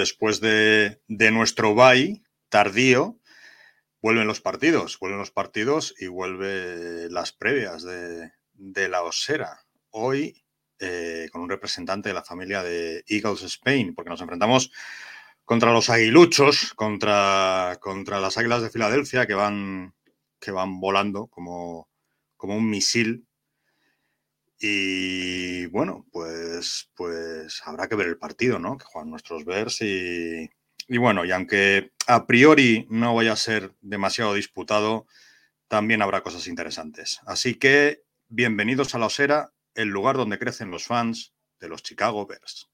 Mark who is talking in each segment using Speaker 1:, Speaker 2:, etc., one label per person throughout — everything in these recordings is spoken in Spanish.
Speaker 1: Después de, nuestro bye tardío, vuelven los partidos, vuelven los partidos y vuelve las previas de, la Osera. Hoy eh, con un representante de la familia de Eagles Spain, porque nos enfrentamos contra los aguiluchos, contra, las águilas de Filadelfia que van, volando como un misil y bueno, pues, pues habrá que ver el partido, ¿no? Que juegan nuestros Bears y, y bueno, y aunque a priori no vaya a ser demasiado disputado, también habrá cosas interesantes. Así que bienvenidos a la Osera, el lugar donde crecen los fans de los Chicago Bears.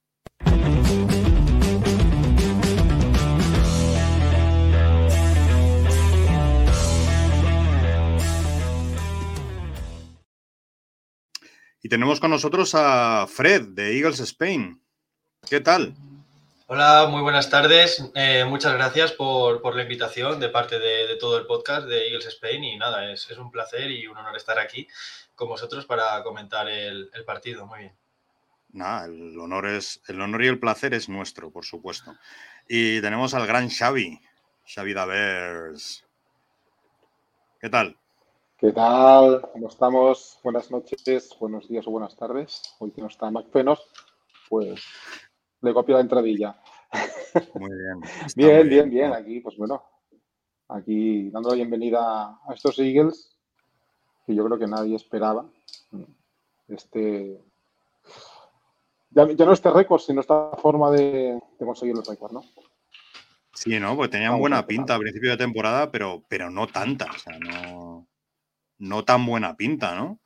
Speaker 1: Y tenemos con nosotros a Fred de Eagles Spain. ¿Qué tal?
Speaker 2: Hola, muy buenas tardes. Eh, muchas gracias por, por, la invitación de parte de, de, todo el podcast de Eagles Spain. Y nada, es, es, un placer y un honor estar aquí con vosotros para comentar el, el partido. Muy bien.
Speaker 1: Nada, el honor, es, el honor y el placer es nuestro, por supuesto. Y tenemos al gran Xavi, Xavi Davers. ¿Qué tal?
Speaker 3: ¿Qué tal? ¿Cómo estamos? Buenas noches, buenos días o buenas tardes. Hoy que no está MacFenos, pues le copio la entradilla.
Speaker 1: Muy bien.
Speaker 3: bien, muy bien, bien. Aquí, pues bueno, aquí dando la bienvenida a estos Eagles que yo creo que nadie esperaba. Este. Ya, ya no este récord, sino esta forma de, de conseguir los récords, ¿no?
Speaker 1: Sí, ¿no? Porque tenían buena pinta a principio de temporada, pero, pero no tanta. O sea, no no tan buena pinta, ¿no?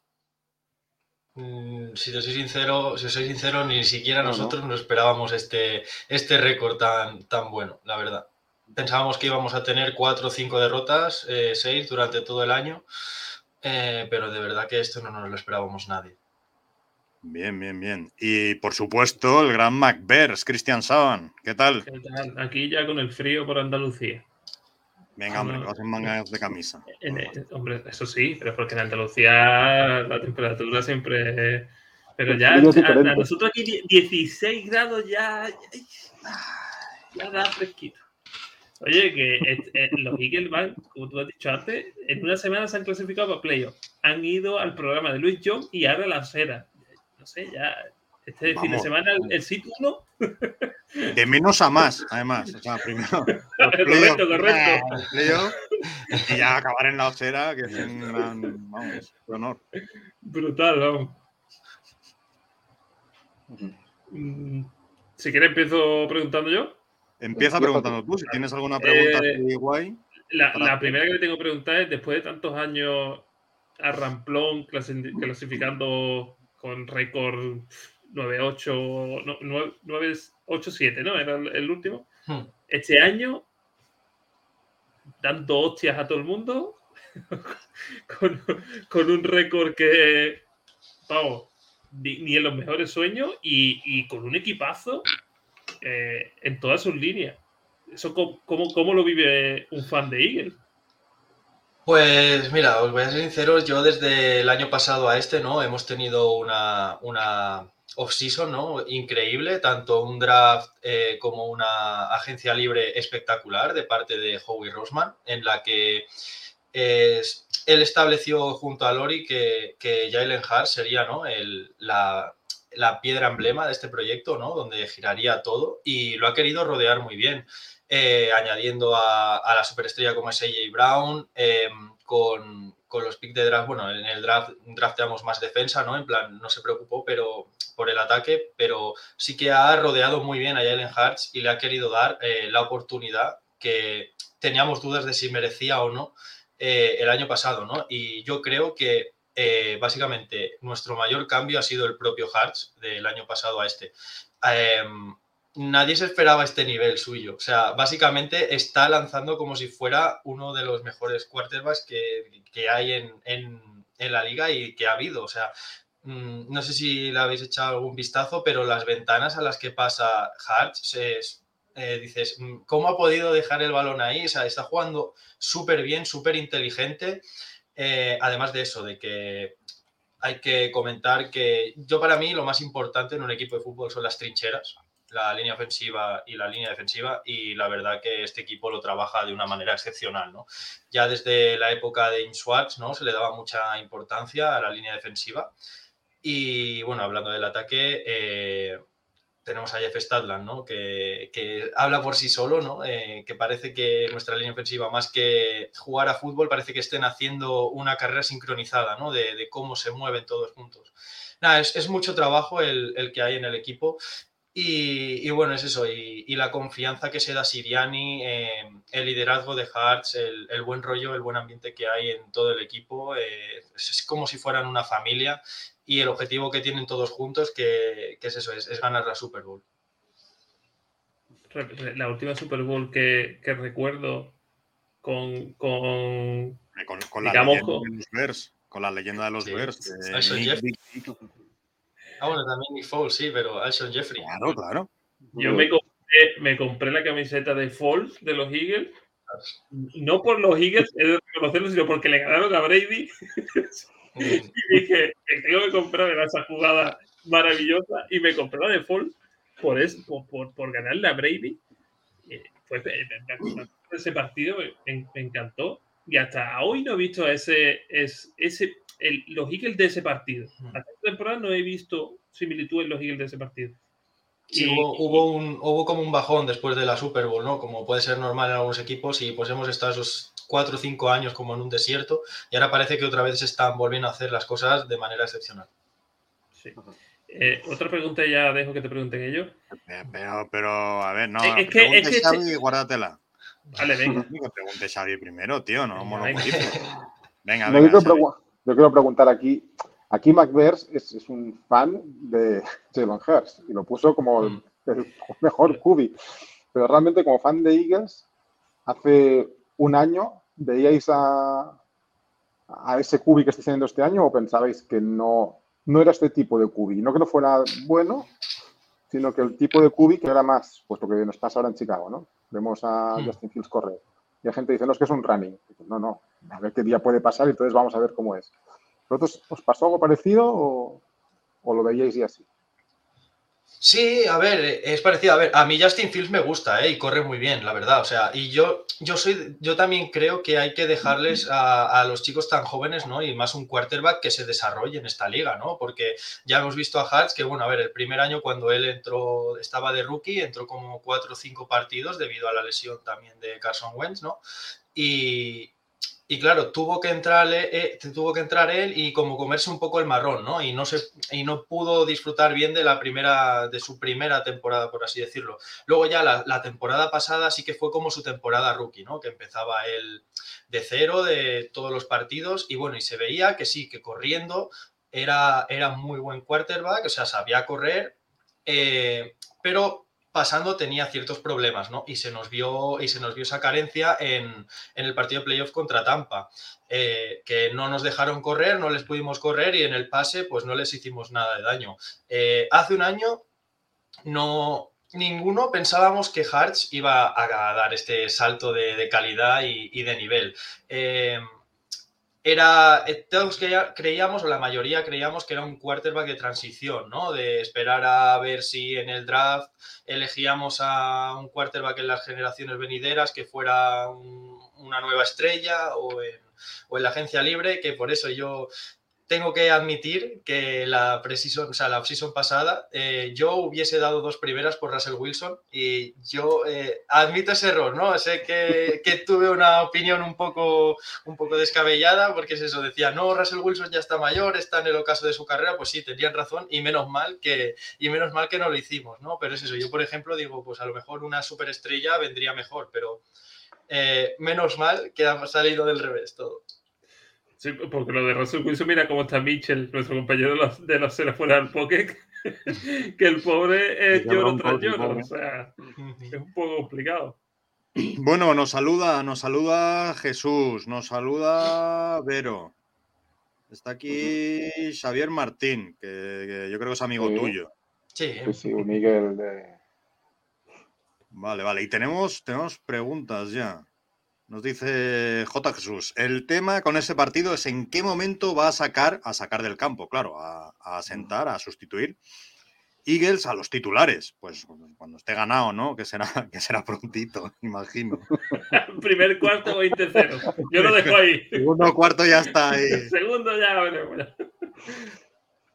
Speaker 2: Mm, si te soy sincero, si soy sincero, ni siquiera no, nosotros no. nos esperábamos este, este récord tan, tan bueno, la verdad. Pensábamos que íbamos a tener cuatro o cinco derrotas, eh, seis durante todo el año, eh, pero de verdad que esto no nos lo esperábamos nadie.
Speaker 1: Bien, bien, bien. Y por supuesto, el gran MacBears, Cristian Saban. ¿Qué tal?
Speaker 4: ¿Qué tal? Aquí ya con el frío por Andalucía.
Speaker 1: Venga, hombre, vas en mangas de camisa.
Speaker 4: En, en, hombre, eso sí, pero porque en Andalucía la temperatura siempre. Pero ya, a, a, nosotros aquí 16 grados ya. Ya, da fresquito. Oye, que eh, los Eagles van, como tú has dicho antes, en una semana se han clasificado para playoff. Han ido al programa de Luis John y ahora la acera. No sé, ya. Este Vamos. fin de semana el, el sit 1
Speaker 1: de menos a más, además. O sea, primero.
Speaker 4: correcto, correcto.
Speaker 1: Playoff, y ya acabar en la osera, que es un gran vamos, honor.
Speaker 4: Brutal, vamos. Mm, Si quieres, empiezo preguntando yo.
Speaker 1: Empieza preguntando tú, si tienes alguna pregunta eh, guay.
Speaker 4: La, la primera que le tengo que preguntar es: después de tantos años a Ramplón clasificando con récord 9-8, no, 9-8-7, ¿no? Era el, el último. Hmm. Este año, dando hostias a todo el mundo, con, con, un récord que, vamos, ni, ni, en los mejores sueños y, y con un equipazo eh, en todas sus líneas. ¿Eso cómo, cómo, cómo, lo vive un fan de Eagles?
Speaker 2: Pues mira, os voy a ser sincero, yo desde el año pasado a este, ¿no? Hemos tenido una, una off-season, ¿no? Increíble, tanto un draft eh, como una agencia libre espectacular de parte de Howie Roseman, en la que eh, él estableció junto a Lori que, que Jalen Hart sería, ¿no? El, la, la, piedra emblema de este proyecto, ¿no? Donde giraría todo y lo ha querido rodear muy bien, eh, añadiendo a, a, la superestrella como es AJ Brown, con con los picks de draft, bueno, en el draft drafteamos más defensa, ¿no? En plan, no se preocupó pero, por el ataque, pero sí que ha rodeado muy bien a Jalen Hurts y le ha querido dar eh, la oportunidad que teníamos dudas de si merecía o no eh, el año pasado, ¿no? Y yo creo que eh, básicamente nuestro mayor cambio ha sido el propio Hearts del año pasado a este. Nadie se esperaba este nivel suyo. O sea, básicamente está lanzando como si fuera uno de los mejores quarterbacks que, que hay en, en, en, la liga y que ha habido. O sea, mm, no sé si le habéis echado algún vistazo, pero las ventanas a las que pasa Hartz, eh, dices, mm, ¿cómo ha podido dejar el balón ahí? O sea, está jugando súper bien, súper inteligente. Eh, además de eso, de que hay que comentar que yo para mí lo más importante en un equipo de fútbol son las trincheras la línea ofensiva y la línea defensiva y la verdad que este equipo lo trabaja de una manera excepcional, ¿no? Ya desde la época de Swartz, ¿no? Se le daba mucha importancia a la línea defensiva y bueno, hablando del ataque, eh, tenemos a Jeff Stadland, ¿no? Que, que, habla por sí solo, ¿no? Eh, que parece que nuestra línea ofensiva, más que jugar a fútbol, parece que estén haciendo una carrera sincronizada, ¿no? De, cómo se mueven todos juntos. Nada, es, mucho trabajo el, que hay en el equipo y, bueno, es eso, y, la confianza que se da Siriani, eh, el liderazgo de Hearts, el, buen rollo, el buen ambiente que hay en todo el equipo, eh, es, como si fueran una familia y el objetivo que tienen todos juntos, que, es eso, es, ganar la Super Bowl.
Speaker 4: La última Super Bowl que, recuerdo con, con,
Speaker 1: con, la leyenda de los Bears, con la leyenda de los Bears.
Speaker 2: Ah, bueno, también Nick Foles, sí, pero Alshon Jeffrey.
Speaker 1: Claro, claro.
Speaker 4: Yo me compré, la camiseta de Foles de los Eagles. No por los Eagles, he de reconocerlo, sino porque le ganaron a Brady. Mm. y dije tengo que comprar esa jugada maravillosa. Y me compré la de Foles por, eso, por, por, ganarle a Brady. fue, ese partido me, encantó. Y hasta hoy no he visto ese, ese, los Eagles de ese partido. Hasta esta temporada no he visto similitud en los Eagles de ese partido.
Speaker 2: Sí, hubo, un, hubo como un bajón después de la Super Bowl, ¿no? Como puede ser normal en algunos equipos y pues hemos estado esos cuatro o cinco años como en un desierto y ahora parece que otra vez se están volviendo a hacer las cosas de manera excepcional.
Speaker 4: Sí. Eh, otra pregunta ya dejo que te pregunten ellos.
Speaker 1: Pero, pero, a ver, no. Es que, es que Xavi, guárdatela.
Speaker 4: Vale, venga.
Speaker 1: Que pregunte Xavi primero, tío, no venga,
Speaker 3: venga, venga yo quiero preguntar aquí, aquí McBears es, es, un fan de Jalen Hurst y lo puso como el, mm. mejor cubi. Pero realmente como fan de Eagles, hace un año veíais a, a ese cubi que estáis teniendo este año o pensabais que no, no era este tipo de cubi? No que no fuera bueno, sino que el tipo de cubi que era más, pues lo que nos pasa ahora en Chicago, ¿no? Vemos a mm. Justin Fields correr. Y la gente dice, no, es que es un running. No, no, a ver qué día puede pasar y entonces vamos a ver cómo es. ¿Vosotros os pasó algo parecido o, o lo veíais y así?
Speaker 2: Sí, a ver, es parecido. A ver, a mí Justin Fields me gusta, ¿eh? Y corre muy bien, la verdad. O sea, y yo, yo soy, yo también creo que hay que dejarles a, a, los chicos tan jóvenes, ¿no? Y más un quarterback que se desarrolle en esta liga, ¿no? Porque ya hemos visto a Hartz que, bueno, a ver, el primer año cuando él entró, estaba de rookie, entró como cuatro o cinco partidos debido a la lesión también de Carson Wentz, ¿no? Y, y claro, tuvo que, entrar, eh, tuvo que entrar él y como comerse un poco el marrón, ¿no? Y no, se, y no pudo disfrutar bien de, la primera, de su primera temporada, por así decirlo. Luego ya la, temporada pasada sí que fue como su temporada rookie, ¿no? Que empezaba él de cero de todos los partidos y bueno, y se veía que sí, que corriendo era, era muy buen quarterback, o sea, sabía correr, eh, pero pasando tenía ciertos problemas, ¿no? Y se nos vio, y se nos vio esa carencia en, en el partido de playoff contra Tampa, eh, que no nos dejaron correr, no les pudimos correr y en el pase pues no les hicimos nada de daño. Eh, hace un año no, ninguno pensábamos que Hartz iba a dar este salto de, calidad y, y, de nivel. Eh, era, todos creíamos, o la mayoría creíamos que era un quarterback de transición, ¿no? De esperar a ver si en el draft elegíamos a un quarterback en las generaciones venideras que fuera un, una nueva estrella o en, la agencia libre, que por eso yo tengo que admitir que la precision, o sea, la season pasada eh, yo hubiese dado dos primeras por Russell Wilson y yo eh, admito ese error, ¿no? Sé que, que, tuve una opinión un poco, un poco descabellada porque es eso, decía, no, Russell Wilson ya está mayor, está en el ocaso de su carrera, pues sí, tenían razón y menos mal que, y menos mal que no lo hicimos, ¿no? Pero es eso, yo por ejemplo digo, pues a lo mejor una superestrella vendría mejor, pero eh, menos mal que ha salido del revés todo.
Speaker 4: Sí, porque lo de Russell Wilson, mira cómo está Mitchell, nuestro compañero de los, de los fuera del pocket, que el pobre es lloro tras lloro. O sea, es un poco complicado.
Speaker 1: Bueno, nos saluda, nos saluda Jesús, nos saluda Vero. Está aquí Xavier Martín, que, yo creo que es amigo tuyo.
Speaker 2: Sí,
Speaker 3: sí, un Miguel de.
Speaker 1: Vale, vale. Y tenemos, tenemos preguntas ya. Nos dice J. Jesús, el tema con ese partido es en qué momento va a sacar, a sacar del campo, claro, a, sentar, a sustituir Eagles a los titulares. Pues cuando esté ganado, ¿no? Que será, que será prontito, imagino.
Speaker 4: Primer cuarto 20-0. Yo lo dejo ahí.
Speaker 1: Segundo cuarto ya está ahí.
Speaker 4: Segundo ya, bueno.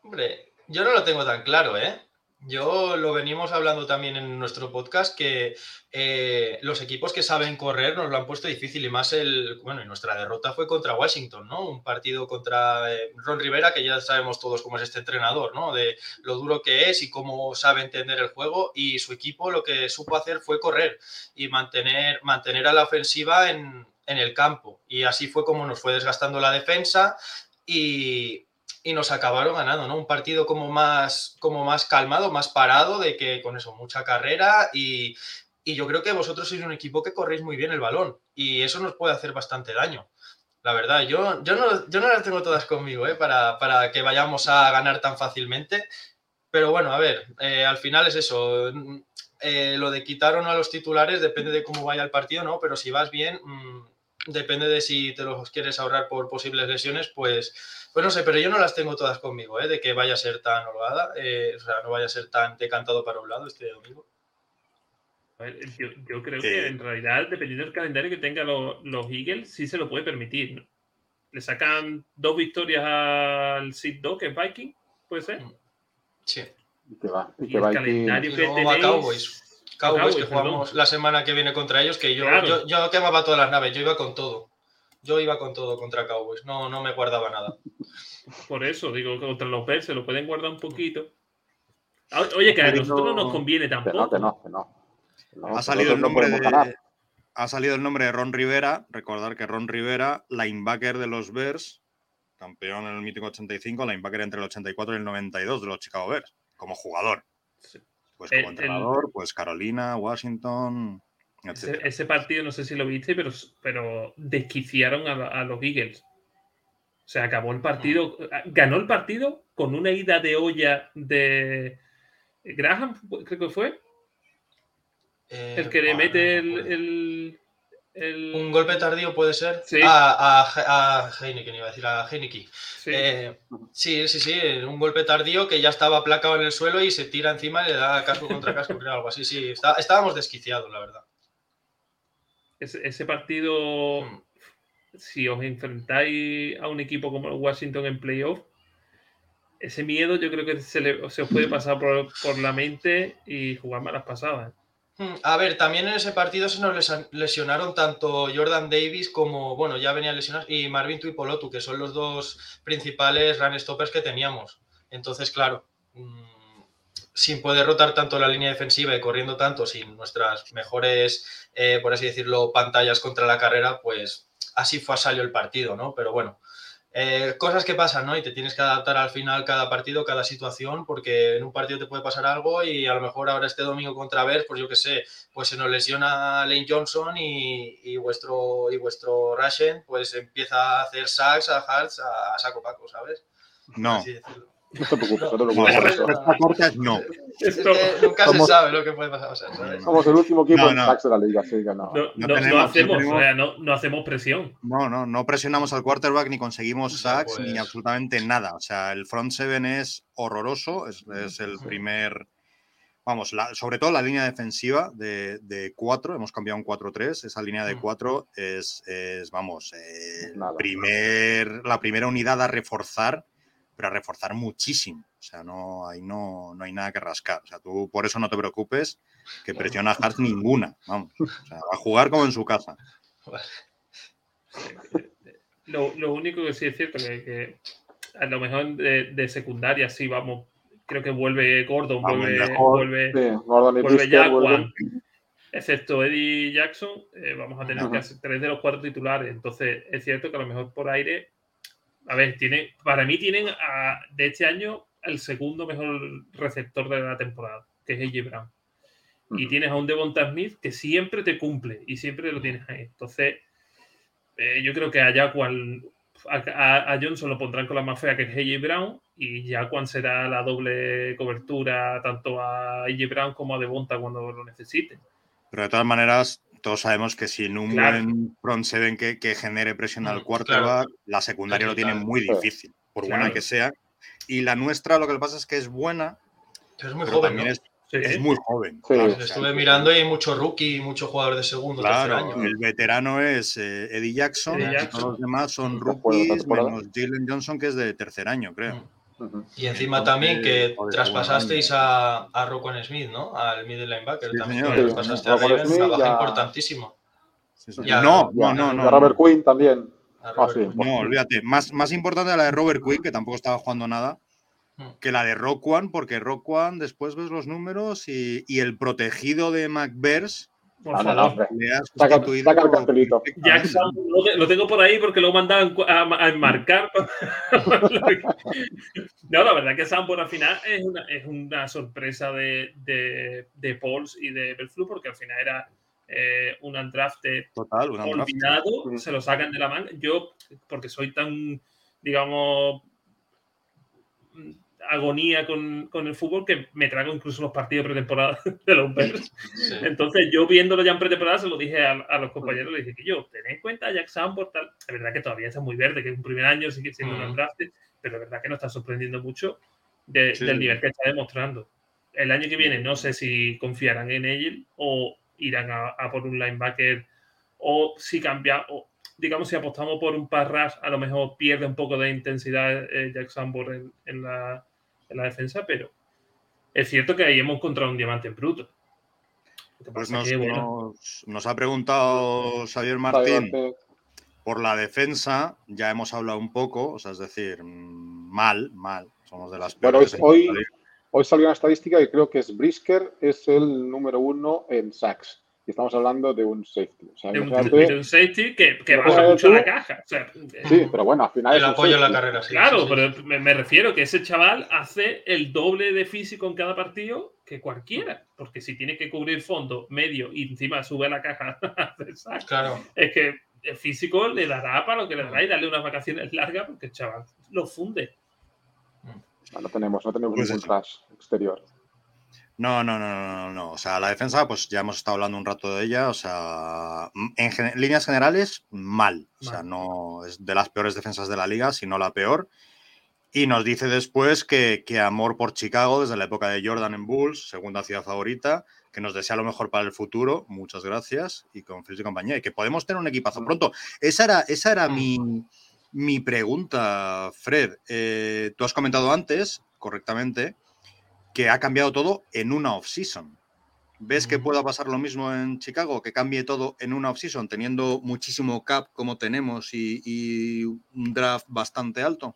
Speaker 2: Hombre, yo no lo tengo tan claro, ¿eh? Yo lo venimos hablando también en nuestro podcast que eh, los equipos que saben correr nos lo han puesto difícil y más el, bueno, y nuestra derrota fue contra Washington, ¿no? Un partido contra eh, Ron Rivera que ya sabemos todos cómo es este entrenador, ¿no? De lo duro que es y cómo sabe entender el juego y su equipo lo que supo hacer fue correr y mantener, mantener a la ofensiva en, en el campo y así fue como nos fue desgastando la defensa y, y nos acabaron ganando, ¿no? Un partido como más, como más calmado, más parado, de que con eso, mucha carrera y, yo creo que vosotros sois un equipo que corréis muy bien el balón y eso nos puede hacer bastante daño. La verdad, yo, yo, no, yo no las tengo todas conmigo ¿eh? para, para, que vayamos a ganar tan fácilmente. Pero bueno, a ver, eh, al final es eso. Eh, lo de quitar o no a los titulares depende de cómo vaya el partido, ¿no? Pero si vas bien, mmm, depende de si te los quieres ahorrar por posibles lesiones, pues, pues no sé, pero yo no las tengo todas conmigo, ¿eh? de que vaya a ser tan holgada, eh, o sea, no vaya a ser tan decantado para un lado este domingo.
Speaker 4: A ver, yo, creo que en realidad, dependiendo del calendario que tengan los, los, Eagles, sí se lo puede permitir. Le sacan dos victorias al Sid Dog, que es Viking, ¿puede ser?
Speaker 2: Sí.
Speaker 3: Y, que va,
Speaker 4: y, el calendario que tenéis...
Speaker 2: Cowboys. Cowboys, que jugamos la semana que viene contra ellos, que yo, yo, yo, quemaba todas las naves, yo iba con todo. Yo iba con todo contra Cowboys, no, no me guardaba nada.
Speaker 4: Por eso, digo, contra los Bears se lo pueden guardar un poquito. Ah, oye, que a nosotros no nos conviene tampoco.
Speaker 3: Que no, que no,
Speaker 1: ha, salido el nombre de, ha salido el nombre de Ron Rivera. Recordar que Ron Rivera, linebacker de los Bears, campeón en el mítico 85, linebacker entre el 84 y el 92 de los Chicago Bears, como jugador. Sí. Pues como entrenador, pues Carolina, Washington.
Speaker 4: Ese, partido, no sé si lo viste, pero, pero desquiciaron a, los Eagles. O sea, acabó el partido, ganó el partido con una ida de olla de Graham, creo que fue. el que le eh, mete el,
Speaker 2: un golpe tardío puede ser. Sí. A, a, a Heineken, iba a decir, a Heineken. Eh, sí. sí. sí, un golpe tardío que ya estaba aplacado en el suelo y se tira encima y le da casco contra casco, creo, algo así. Sí, estábamos desquiciados, la verdad.
Speaker 4: Ese, partido, mm. si os enfrentáis a un equipo como Washington en playoff, ese miedo yo creo que se, os puede pasar por, por la mente y jugar malas pasadas.
Speaker 2: Hmm, a ver, también en ese partido se nos lesionaron tanto Jordan Davis como, bueno, ya venía lesionados, y Marvin Tuipolotu, que son los dos principales run stoppers que teníamos. Entonces, claro, mm, sin poder rotar tanto la línea defensiva y corriendo tanto, sin nuestras mejores, eh, por así decirlo, pantallas contra la carrera, pues así fue a salió el partido, ¿no? Pero bueno, eh, cosas que pasan, ¿no? Y te tienes que adaptar al final cada partido, cada situación, porque en un partido te puede pasar algo y a lo mejor ahora este domingo contra Ver, pues yo qué sé, pues se nos lesiona Lane Johnson y, vuestro y vuestro Rashen pues empieza a hacer sacks a Hearts a, saco paco, ¿sabes?
Speaker 1: No.
Speaker 3: No te preocupes, no te preocupes.
Speaker 1: no.
Speaker 2: nunca se sabe lo que puede pasar.
Speaker 3: Somos el último equipo en de la liga, así que
Speaker 4: no. No, hacemos, no, hacemos, presión.
Speaker 1: No, no, no presionamos al quarterback ni conseguimos sacks ni pues. absolutamente nada. O sea, el front seven es horroroso, es, es el primer. Vamos, sobre todo la línea defensiva de, de 4, hemos cambiado un 4-3, esa línea de 4 es, es, vamos, eh, primer, la primera unidad a reforzar pero a reforzar muchísimo. O sea, no, ahí no, no hay nada que rascar. O sea, tú por eso no te preocupes, que presiona a Hart ninguna. Vamos. O sea, va a jugar como en su casa.
Speaker 4: Lo, lo único que sí es cierto que, que a lo mejor de, de, secundaria sí vamos. Creo que vuelve Gordon, vuelve, vuelve, sí, Gordon vuelve excepto Eddie Jackson, eh, vamos a tener que hacer tres de los cuatro titulares. Entonces, es cierto que a lo mejor por aire, a ver, tiene, para mí tienen a, de este año el segundo mejor receptor de la temporada, que es AJ Brown. Y tienes a un Devonta Smith que siempre te cumple y siempre lo tienes ahí. Entonces, eh, yo creo que a Jaquan, a, a, Johnson lo pondrán con la más fea que es AJ Brown y Jaquan será la doble cobertura tanto a AJ Brown como a Devonta cuando lo necesiten.
Speaker 1: Pero de todas maneras, todos sabemos que sin un claro. buen front seven que, que genere presión al quarterback, claro. la secundaria lo tiene muy difícil, por claro. buena que sea. Y la nuestra, lo que pasa es que es buena,
Speaker 2: pero es muy pero joven. ¿no?
Speaker 1: Es, sí. es, muy joven.
Speaker 2: Sí. Claro, estuve mirando y hay mucho rookie, mucho jugador de segundo,
Speaker 1: claro,
Speaker 2: tercer año.
Speaker 1: El veterano es eh, Eddie, Jackson, Eddie Jackson, y todos los demás son rookies, menos Jalen Johnson, que es de tercer año, creo.
Speaker 2: Mm. Uh -huh. Y encima Entonces, también que traspasasteis a, a Roquan Smith, ¿no? Al middle linebacker
Speaker 1: Sí,
Speaker 2: también.
Speaker 1: señor.
Speaker 2: traspasaste a Ravens,
Speaker 3: Smith
Speaker 2: trabajo
Speaker 3: ya-
Speaker 2: importantísimo.
Speaker 1: Sí, sí.
Speaker 2: Ya,
Speaker 1: no, no, no, no.
Speaker 3: a Robert Quinn también.
Speaker 2: A
Speaker 3: Ah,
Speaker 2: Robert. Quinn.
Speaker 1: No, olvídate. Más, más importante la de Robert Quick, que tampoco estaba jugando nada,
Speaker 2: Mm.
Speaker 1: que la de Rock One, porque Rock One después ves los números y, y el protegido de McBears
Speaker 4: Por
Speaker 3: no, no,
Speaker 4: favor.
Speaker 3: hombre.
Speaker 1: le ha
Speaker 3: Saca,
Speaker 1: sustituido
Speaker 3: saca el cartelito.
Speaker 1: perfectamente.
Speaker 4: Jackson, lo, te- lo tengo por ahí porque lo he mandado a a, enmarcar. no, la verdad que Sanborn al final es una, es una sorpresa de, de, de Pauls y de Belflu porque al final era eh, un undrafted
Speaker 1: Total,
Speaker 4: olvidado, se lo sacan de la manga. Yo, porque soy tan, digamos, agonía con, con el fútbol que me trago incluso los partidos pretemporada de los Bears.
Speaker 2: Sí.
Speaker 4: Entonces, yo viéndolo ya en pretemporada, se lo dije a, a los compañeros, le dije que yo, ten en cuenta a Jack Sanborn, tal. Es verdad que todavía está muy verde, que es un primer año, sigue siendo
Speaker 2: Ujú.
Speaker 4: un draft, pero es verdad que nos está sorprendiendo mucho de-
Speaker 1: Sí.
Speaker 4: del nivel que está demostrando. El año que viene no sé si confiarán en él o irán a, a por un linebacker o si cambia, o digamos si apostamos por un pass rush, a lo mejor pierde un poco de intensidad eh, Jack Sanborn en, en la, en la defensa, pero es cierto que ahí hemos encontrado un diamante en bruto.
Speaker 1: Pues nos,
Speaker 4: que, bueno,
Speaker 1: nos- nos ha preguntado Xavier Martín por la defensa, ya hemos hablado un poco, o sea, es decir, mal, mal, somos de las peores.
Speaker 3: hoy-
Speaker 1: en
Speaker 3: hoy-. Hoy salió una estadística que creo que es Brisker es el número uno en sacks. Y estamos hablando de un safety. O sea,
Speaker 4: de un,
Speaker 3: imagínate-
Speaker 4: de un safety que, baja mucho
Speaker 3: tú.
Speaker 4: la caja. O sea,
Speaker 3: Sí, pero bueno, al final
Speaker 2: El
Speaker 3: es
Speaker 2: apoyo en la carrera, sí.
Speaker 4: claro,
Speaker 2: sí, sí.
Speaker 4: pero me, me refiero que ese chaval hace el doble de físico en cada partido que cualquiera. Porque si tiene que cubrir fondo, medio y encima sube la caja,
Speaker 2: Claro.
Speaker 4: es que el físico le dará para lo que le dará y darle unas vacaciones largas porque el chaval lo funde.
Speaker 3: No, no tenemos, no tenemos
Speaker 1: Pues
Speaker 3: ningún
Speaker 1: eso.
Speaker 3: trash exterior.
Speaker 1: No, no, no, no, no. O sea, la defensa, pues ya hemos estado hablando un rato de ella. O sea, mm, en gen- líneas generales, mal. O sea, no es de las peores defensas de la liga, sino la peor. Y nos dice después que, que amor por Chicago desde la época de Jordan en Bulls, segunda ciudad favorita, que nos desea lo mejor para el futuro. Muchas gracias. Y con Fritz y compañía. Y que podemos tener un equipazo pronto. Esa era, esa era mi, mi pregunta, Fred. Eh, tú has comentado antes, correctamente, que ha cambiado todo en una off-season. ¿Ves que pueda pasar lo mismo en Chicago? Que cambie todo en una off-season, teniendo muchísimo cap como tenemos y, y un draft bastante alto.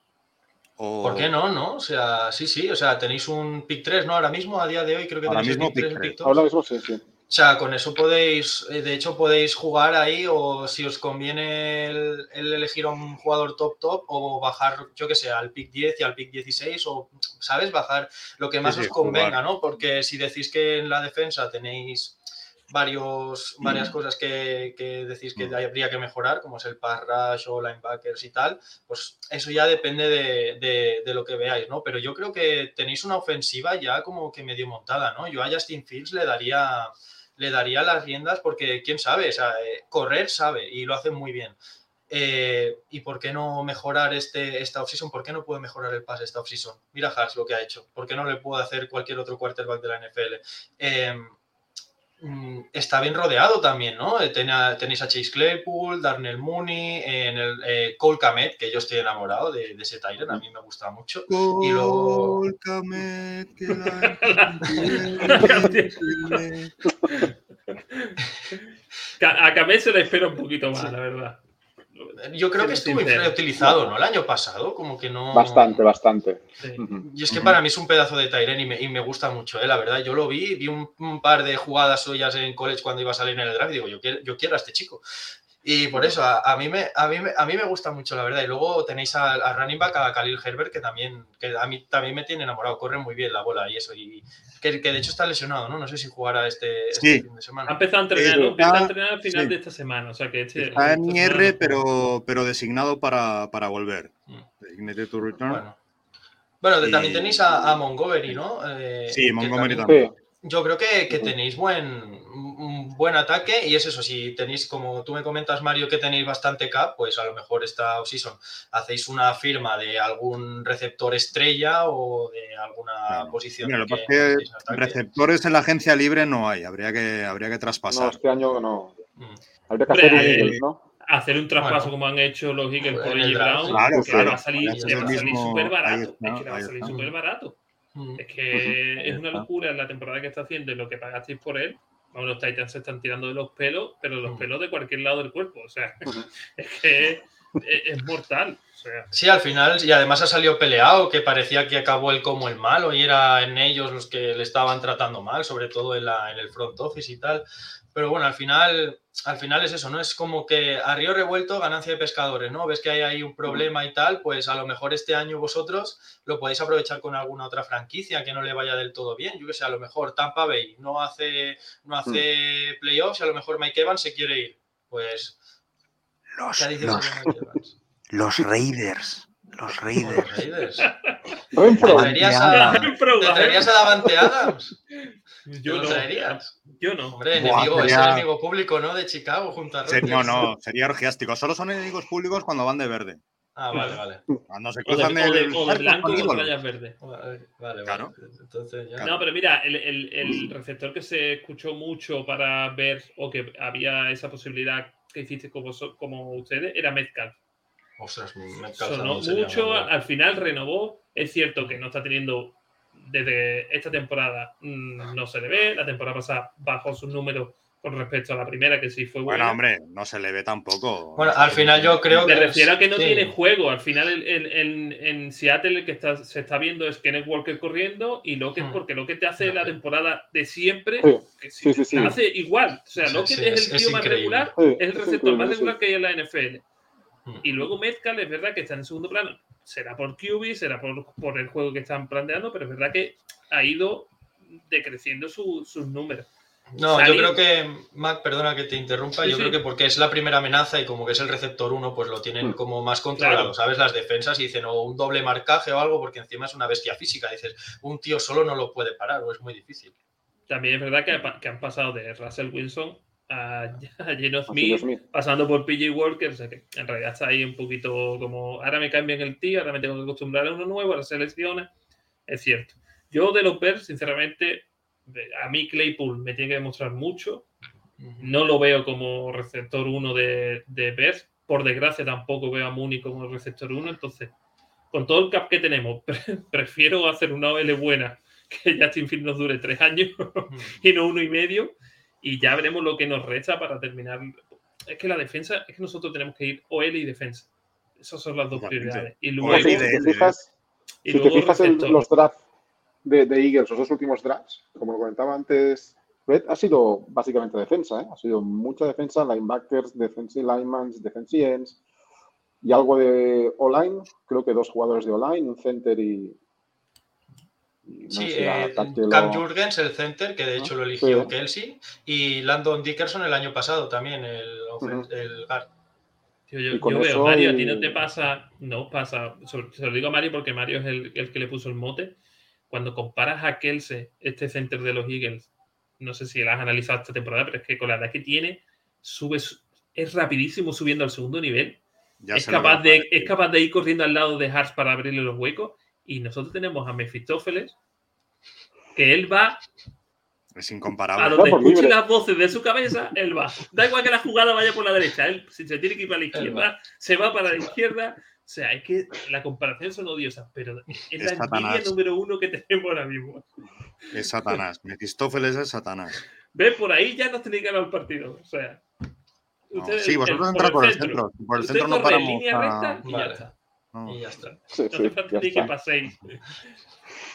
Speaker 1: ¿O
Speaker 2: ¿Por qué no, no? O sea, sí, sí. O sea, tenéis un pick 3, ¿no? Ahora mismo, a día de hoy, creo que
Speaker 1: Ahora
Speaker 2: tenéis
Speaker 1: mismo
Speaker 2: el pick 3
Speaker 1: pick
Speaker 2: el
Speaker 1: tres.
Speaker 2: pick 2.
Speaker 3: Ahora mismo sí, sí.
Speaker 2: O sea, con eso podéis, eh, de hecho, podéis jugar ahí o si os conviene el, el elegir a un jugador top top o bajar, yo que sé, al pick 10 y al pick 16 o, ¿sabes? Bajar lo que más
Speaker 1: sí,
Speaker 2: os convenga,
Speaker 1: jugar.
Speaker 2: ¿no? Porque si decís que en la defensa tenéis varios, varias cosas que, que decís que
Speaker 1: Mm.
Speaker 2: habría que mejorar, como es el pass rush o linebackers y tal, pues eso ya depende de, de- de lo que veáis, ¿no? Pero yo creo que tenéis una ofensiva ya como que medio montada, ¿no? Yo a Justin Fields le daría, le daría las riendas porque, quién sabe, o sea, eh, correr sabe y lo hace muy bien. Eh, ¿Y por qué no mejorar este, esta offseason? ¿Por qué no puede mejorar el pase esta offseason? Mira Haas lo que ha hecho. ¿Por qué no le puede hacer cualquier otro quarterback de la NFL? Mm, está bien rodeado también, ¿no? Eh, tenéis a Chase Claypool, Darnell Mooney, en el eh, Cole Kamet, que yo estoy enamorado de, ese Tyrant, a mí me gusta mucho. y luego... Cole Kamet, que
Speaker 4: a Kamet se le espera un poquito más, la verdad.
Speaker 2: Yo creo que estuvo muy utilizado, ¿no? El año pasado, como que no.
Speaker 3: Bastante, bastante.
Speaker 2: Y es que para mí es un pedazo de Tyren y me, gusta mucho, ¿eh? la verdad. Yo lo vi, vi un, par de jugadas suyas en college cuando iba a salir en el draft y digo, yo quiero, yo quiero a este chico. Y por eso, a, mí me, a, mí a mí me gusta mucho, la verdad. Y luego tenéis a, running back, a Khalil Herbert, que también, que a mí también me tiene enamorado. Corre muy bien la bola y eso. Y que, de hecho está lesionado, ¿no? No sé si jugará este, este fin de semana.
Speaker 4: Ha empezado a entrenar, ¿no? Empieza a entrenar al final de esta semana. O sea que este,
Speaker 1: está en IR, pero, pero designado para, para volver. Mm.
Speaker 2: Bueno, bueno también tenéis a, Montgomery, ¿no?
Speaker 1: Eh, sí, Montgomery también
Speaker 2: yo creo que, tenéis buen, buen ataque y es eso, si tenéis, como tú me comentas, Mario, que tenéis bastante cap, pues a lo mejor esta season hacéis una firma de algún receptor estrella o de alguna posición.
Speaker 1: receptores en la agencia libre no hay, habría que, habría que traspasar.
Speaker 3: No, este año no.
Speaker 4: Mm. Habría que hacer un Eagles, ¿no? Hacer un traspaso como han hecho los Eagles por el Brown, claro, que va a salir súper barato. es que va a salir súper barato. Es que es una locura la temporada que está haciendo y lo que pagasteis por él. Vamos, los Titans se están tirando de los pelos, pero los pelos de cualquier lado del cuerpo. O sea, es que es, mortal.
Speaker 2: Sí, al final, y además ha salido peleado, que parecía que acabó él como el malo y era en ellos los que le estaban tratando mal, sobre todo en, la, en el front office y tal. Pero bueno, al final, al final es eso, ¿no? Es como que a río revuelto, ganancia de pescadores, ¿no? Ves que hay ahí un problema y tal, pues a lo mejor este año vosotros lo podéis aprovechar con alguna otra franquicia que no le vaya del todo bien. Yo que sé, a lo mejor Tampa Bay no hace, no hace playoffs y a lo mejor Mike Evans se quiere ir. Pues.
Speaker 5: Los, los, Raiders. Los Raiders. Los Raiders.
Speaker 2: ¿Te traerías a, ¿Te a Davante Adams?
Speaker 4: Yo no. traerías? Yo no.
Speaker 2: Hombre, enemigo, es enemigo público, ¿no? De Chicago junto a
Speaker 1: No, no, sería orgiástico. Solo son enemigos públicos cuando van de verde.
Speaker 2: Ah, vale, vale.
Speaker 1: Cuando se cruzan
Speaker 4: de, de, o de, blanco con rayas verde.
Speaker 2: Vale, vale. Claro. Entonces, ya.
Speaker 4: No, pero mira, el, el, el, receptor que se escuchó mucho para ver o que había esa posibilidad que hiciste como, como ustedes era Metcalf.
Speaker 2: Ostras,
Speaker 4: Metcalf Sonó mucho, al final renovó. Es cierto que no está teniendo desde esta temporada mm, no se le ve. La temporada pasada bajó sus números con respecto a la primera, que sí fue buena.
Speaker 1: Bueno, hombre, no se le ve tampoco.
Speaker 2: Bueno, al final yo creo
Speaker 4: que. Me refiero a que no tiene juego. Al final en, en, Seattle el que está, se está viendo es Kenneth Walker corriendo y Lockett, hmm. porque Lockett te hace la temporada de siempre. Que sí, sí, hace igual. O sea, Lockett es el tío más regular, es el receptor más regular que hay en la NFL. Hmm. Y luego Metcalf es verdad que está en segundo plano será por QB, será por, el juego que están planteando, pero es verdad que ha ido decreciendo sus números.
Speaker 2: No, yo creo que, Mac, perdona que te interrumpa, yo creo que porque es la primera amenaza y como que es el receptor uno, pues lo tienen mm. como más controlado, ¿sabes? Las defensas y dicen, o un doble marcaje o algo, porque encima es una bestia física. Dices, un tío solo no lo puede parar, o es muy difícil.
Speaker 4: También es verdad que, que han pasado de Russell Wilson a, a Smith, pasando por PJ Walker, o sea que en realidad está ahí un poquito como, ahora me cambian el tío, ahora me tengo que acostumbrar a uno nuevo, a las selecciones, es cierto. Yo de los Bears, sinceramente, a mí Claypool me tiene que demostrar mucho, no lo veo como receptor 1 de, de Bears, por desgracia tampoco veo a Mooney como receptor 1, entonces, con todo el cap que tenemos, prefiero hacer una OL buena que Justin Field nos dure tres años y no uno y medio y ya veremos lo que nos resta para terminar. Es que la defensa, es que nosotros tenemos que ir OL y defensa. Esas son las dos prioridades. Y luego,
Speaker 3: si te fijas, si te fijas en los drafts de, de, Eagles, los dos últimos drafts, como lo comentaba antes, Red, ha sido básicamente defensa, ¿eh? ha sido mucha defensa, linebackers, defensive linemen, defensive ends y algo de O-line, creo que dos jugadores de O-line, un center y,
Speaker 2: sí, eh, Cam Jurgens, el center, que de hecho lo eligió Kelsey, y Landon Dickerson el año pasado también, el, el guard.
Speaker 4: yo, veo, Mario, a ti no te pasa, no pasa, se lo digo a Mario porque Mario es el, el, que le puso el mote. Cuando comparas a Kelsey, este center de los Eagles, no sé si lo has analizado esta temporada, pero es que con la edad que tiene, sube, es rapidísimo subiendo al segundo nivel. es capaz, de, es capaz de ir corriendo al lado de Hart para abrirle los huecos y nosotros tenemos a Mefistófeles, que él va
Speaker 1: Es incomparable.
Speaker 4: A donde escuche las voces de su cabeza, él va. Da igual que la jugada vaya por la derecha. Él, si se tiene que ir para la izquierda, se va para la izquierda. O sea, es que la comparación son odiosas, pero es, la envidia número uno que tenemos ahora mismo.
Speaker 1: Es Satanás. Mefistófeles es Satanás.
Speaker 4: ¿Ves? Por ahí ya nos tenéis que ganar el partido. O sea.
Speaker 1: sí, vosotros entráis por el centro. Por el centro no paramos.
Speaker 4: En línea recta y ya está. Y ya está. no te falta ni que paséis.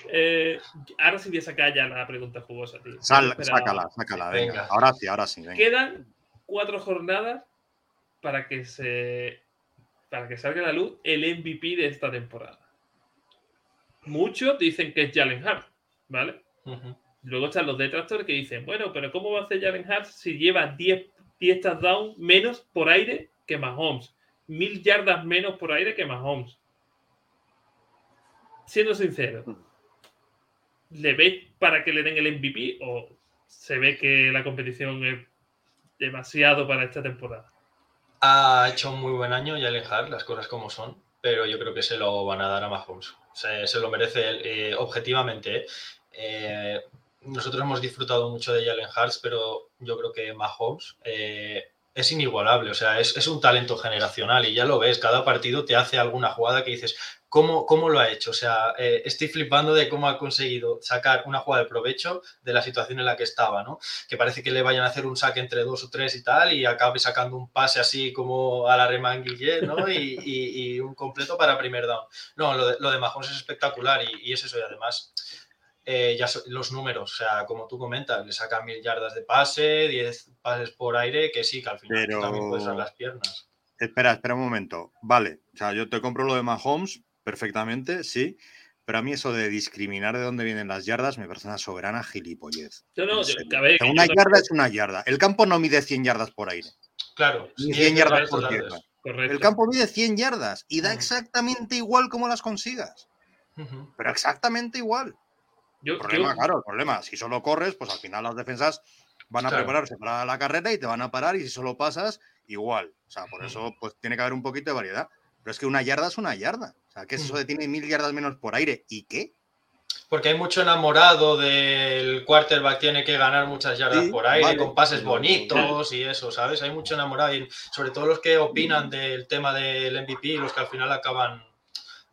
Speaker 4: Eh, ahora sí voy a sacar ya la pregunta jugosa, tío.
Speaker 1: sácala, sácala, venga. Ahora sí, ahora sí.
Speaker 4: Quedan cuatro jornadas para que se para que salga a la luz el MVP de esta temporada. Muchos dicen que es Jalen Hart, ¿vale? Luego están los detractores que dicen, bueno, pero ¿cómo va a hacer Jalen Hart si lleva 10, 10 touchdowns menos por aire que Mahomes? Mil yardas menos por aire que Mahomes. Siendo sincero, ¿le veis para que le den el MVP o se ve que la competición es demasiado para esta temporada?
Speaker 2: Ha hecho un muy buen año y alejar las cosas como son, pero yo creo que se lo van a dar a Mahomes. Se, se lo merece eh, objetivamente. ¿eh? Eh, nosotros hemos disfrutado mucho de Jalen Hurts, pero yo creo que Mahomes es inigualable, o sea, es, un talento generacional y ya lo ves, cada partido te hace alguna jugada que dices, ¿cómo, cómo lo ha hecho? O sea, eh, estoy flipando de cómo ha conseguido sacar una jugada de provecho de la situación en la que estaba, ¿no? Que parece que le vayan a hacer un saque entre dos o tres y tal y acabe sacando un pase así como a la Reman Guillet, ¿no? Y, un completo para primer down. No, lo de, lo de Mahomes es espectacular y, y es eso, y además eh, ya los números, o sea, como tú comentas, le saca mil yardas de pase, 10 pases por aire, que sí, que al final también puedes dar las piernas.
Speaker 1: Espera, espera un momento. Vale, o sea, yo te compro lo de Mahomes perfectamente, sí, pero a mí eso de discriminar de dónde vienen las yardas me parece una soberana gilipollez.
Speaker 4: No, no,
Speaker 1: una yarda es una yarda. El campo no mide 100 yardas por aire.
Speaker 2: Claro.
Speaker 1: Ni 100 yardas por tierra. El campo mide 100 yardas y da exactamente igual como las consigas. Pero exactamente igual el problema, claro, el problema, si solo corres, pues al final las defensas van a prepararse para la carrera y te van a parar y si solo pasas, igual. O sea, por eso pues tiene que haber un poquito de variedad. Pero es que una yarda es una yarda. O sea, ¿qué es eso de tiene mil yardas menos por aire? ¿Y qué?
Speaker 2: Porque hay mucho enamorado del quarterback, tiene que ganar muchas yardas por aire, con pases bonitos y eso, ¿sabes? Hay mucho enamorado, y sobre todo los que opinan del tema del MVP y los que al final acaban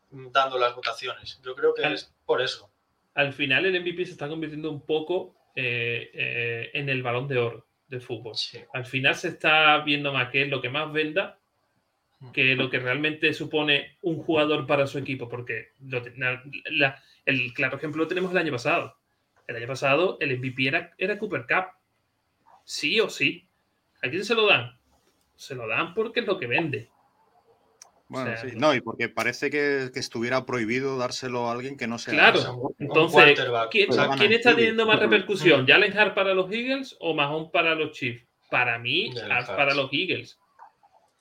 Speaker 2: dando las votaciones. Yo creo que es por eso
Speaker 4: al final el MVP se está convirtiendo un poco eh, eh, en el balón de oro de fútbol. Al final se está viendo más que es lo que más venda que lo que realmente supone un jugador para su equipo, porque el claro ejemplo lo tenemos el año pasado. El año pasado el MVP era, era Cooper Cup. Sí o sí. ¿A quién se lo dan? Se lo dan porque es lo que vende.
Speaker 1: Bueno, sí. No, y porque parece que, estuviera prohibido dárselo a alguien que no sea.
Speaker 4: Claro, entonces, ¿quién, ¿quién está teniendo más repercusión? ¿Jalen Hart para los Eagles o Mahomes para los Chiefs? Para mí, Hart para los Eagles.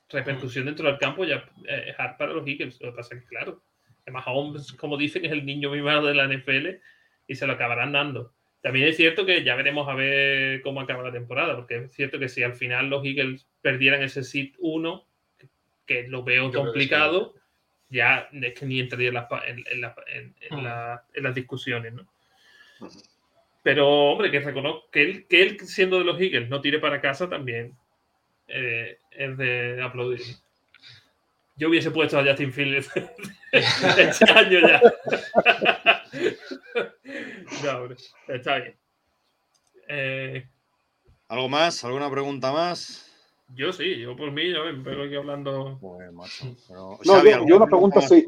Speaker 4: Repercusión dentro del campo, ya eh, Hart para los Eagles. Lo que pasa es que, claro, Mahomes, como dicen, es el niño mimado de la NFL y se lo acabarán dando. También es cierto que ya veremos a ver cómo acaba la temporada, porque es cierto que si al final los Eagles perdieran ese sit 1 que lo veo complicado, ya es que ni entraría en, en, las discusiones, ¿no? Pero, hombre, que reconozco que él, que él, siendo de los Eagles, no tire para casa también eh, es de aplaudir. Yo hubiese puesto a Justin Fields este año ya. no, hombre, está bien. Eh,
Speaker 1: ¿Algo más? ¿Alguna pregunta más?
Speaker 4: Yo sí, yo por mí, yo me pego aquí hablando.
Speaker 3: no, yo, una pregunta, sí.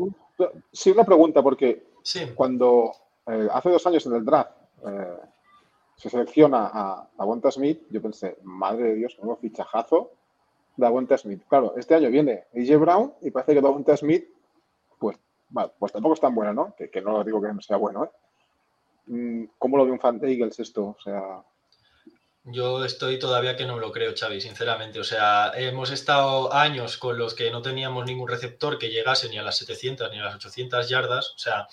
Speaker 3: Sí, una pregunta, porque cuando eh, hace dos años en el draft eh, se selecciona a Aguanta Smith, yo pensé, madre de Dios, nuevo fichajazo de Aguanta Smith. Claro, este año viene AJ Brown y parece que Aguanta Smith, pues, pues tampoco es tan buena, ¿no? Que, que no digo que no sea bueno, ¿eh? Mm, ¿Cómo lo ve un fan de Eagles esto? O sea,
Speaker 2: yo estoy todavía que no lo creo, Xavi, sinceramente. O sea, hemos estado años con los que no teníamos ningún receptor que llegase ni a las 700 ni a las 800 yardas. O sea,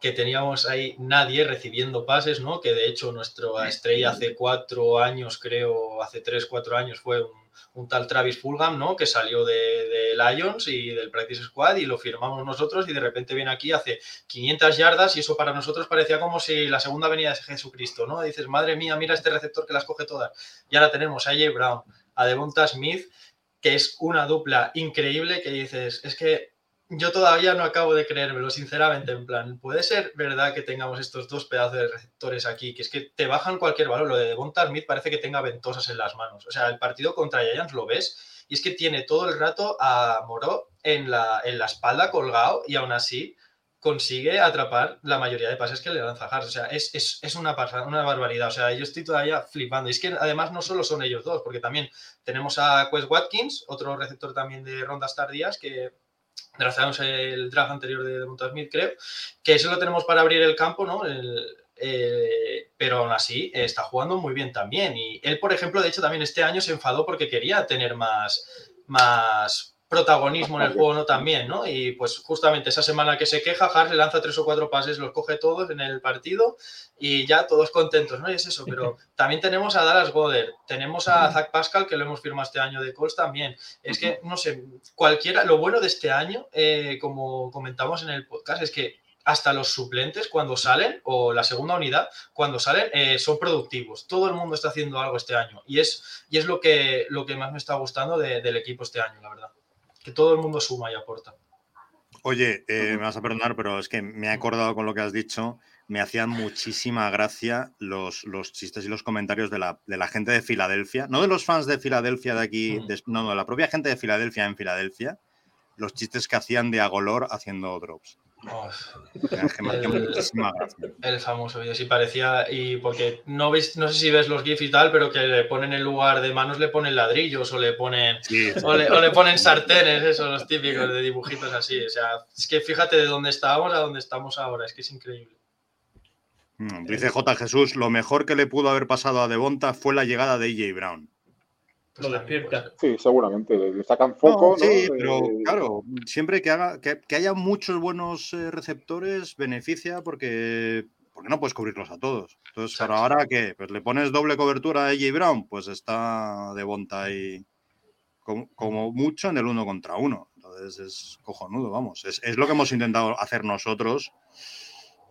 Speaker 2: que teníamos ahí nadie recibiendo pases, ¿no? Que de hecho nuestra estrella hace cuatro años, creo, hace tres, cuatro años fue un, tal Travis Fulgham, ¿no? Que salió de, Lions y del Practice Squad y lo firmamos nosotros y de repente viene aquí, hace 500 yardas y eso para nosotros parecía como si la segunda venida de Jesucristo, ¿no? dices, madre mía, mira este receptor que las coge todas. Y ahora tenemos a Jay Brown, a Devonta Smith, que es una dupla increíble que dices, es que yo todavía no acabo de creérmelo, sinceramente, en plan, puede ser verdad que tengamos estos dos pedazos de receptores aquí, que es que te bajan cualquier valor, lo de Devonta Smith parece que tenga ventosas en las manos, o sea, el partido contra Giants lo ves y es que tiene todo el rato a Moró en la, en la espalda colgado y aún así consigue atrapar la mayoría de pases que le lanza Hart. O sea, es, es, una, una barbaridad. O sea, yo estoy todavía flipando. Y es que además no solo son ellos dos, porque también tenemos a Quest Watkins, otro receptor también de rondas tardías, que drafteamos el draft anterior de Smith, creo, que eso lo tenemos para abrir el campo, ¿no? Eh, pero aún así está jugando muy bien también. Y él, por ejemplo, de hecho, también este año se enfadó porque quería tener más, más protagonismo en el juego, ¿no? También, ¿no? Y pues justamente esa semana que se queja, Hart le lanza tres o cuatro pases, los coge todos en el partido y ya todos contentos, ¿no? Y es eso, pero también tenemos a Dallas Goder, tenemos a Zach Pascal, que lo hemos firmado este año de Colts también. Es que, no sé, cualquiera, lo bueno de este año, eh, como comentamos en el podcast, es que hasta los suplentes cuando salen, o la segunda unidad, cuando salen, eh, son productivos. Todo el mundo está haciendo algo este año y es, y es lo, que, lo que más me está gustando del equipo este año, la verdad que todo el mundo suma y aporta.
Speaker 1: Oye, eh, me vas a perdonar, pero es que me he acordado con lo que has dicho. Me hacían muchísima gracia los, los chistes y los comentarios de la, de la, gente de Filadelfia, no de los fans de Filadelfia de aquí, no, no, de la propia gente de Filadelfia en Filadelfia, los chistes que hacían de Agolor haciendo drops
Speaker 2: el, famoso vídeo, sí parecía, y porque no ves, no sé si ves los GIFs y tal, pero que le ponen en lugar de manos, le ponen ladrillos o le ponen O, le, ponen sartenes, eso, los típicos de dibujitos así. O sea, es que fíjate de dónde estábamos a dónde estamos ahora, es que es increíble.
Speaker 1: Mm, dice J. Jesús, lo mejor que le pudo haber pasado a Devonta fue la llegada de AJ Brown
Speaker 4: lo despierta.
Speaker 3: Sí, seguramente. Le sacan foco.
Speaker 1: Sí, pero claro, siempre que, haga, que, haya muchos buenos eh, receptores beneficia porque, porque no puedes cubrirlos a todos. Entonces, ahora que pues le pones doble cobertura a AJ Brown, pues está de bonta ahí como, mucho en el uno contra uno. Entonces es cojonudo, vamos. Es, es lo que hemos intentado hacer nosotros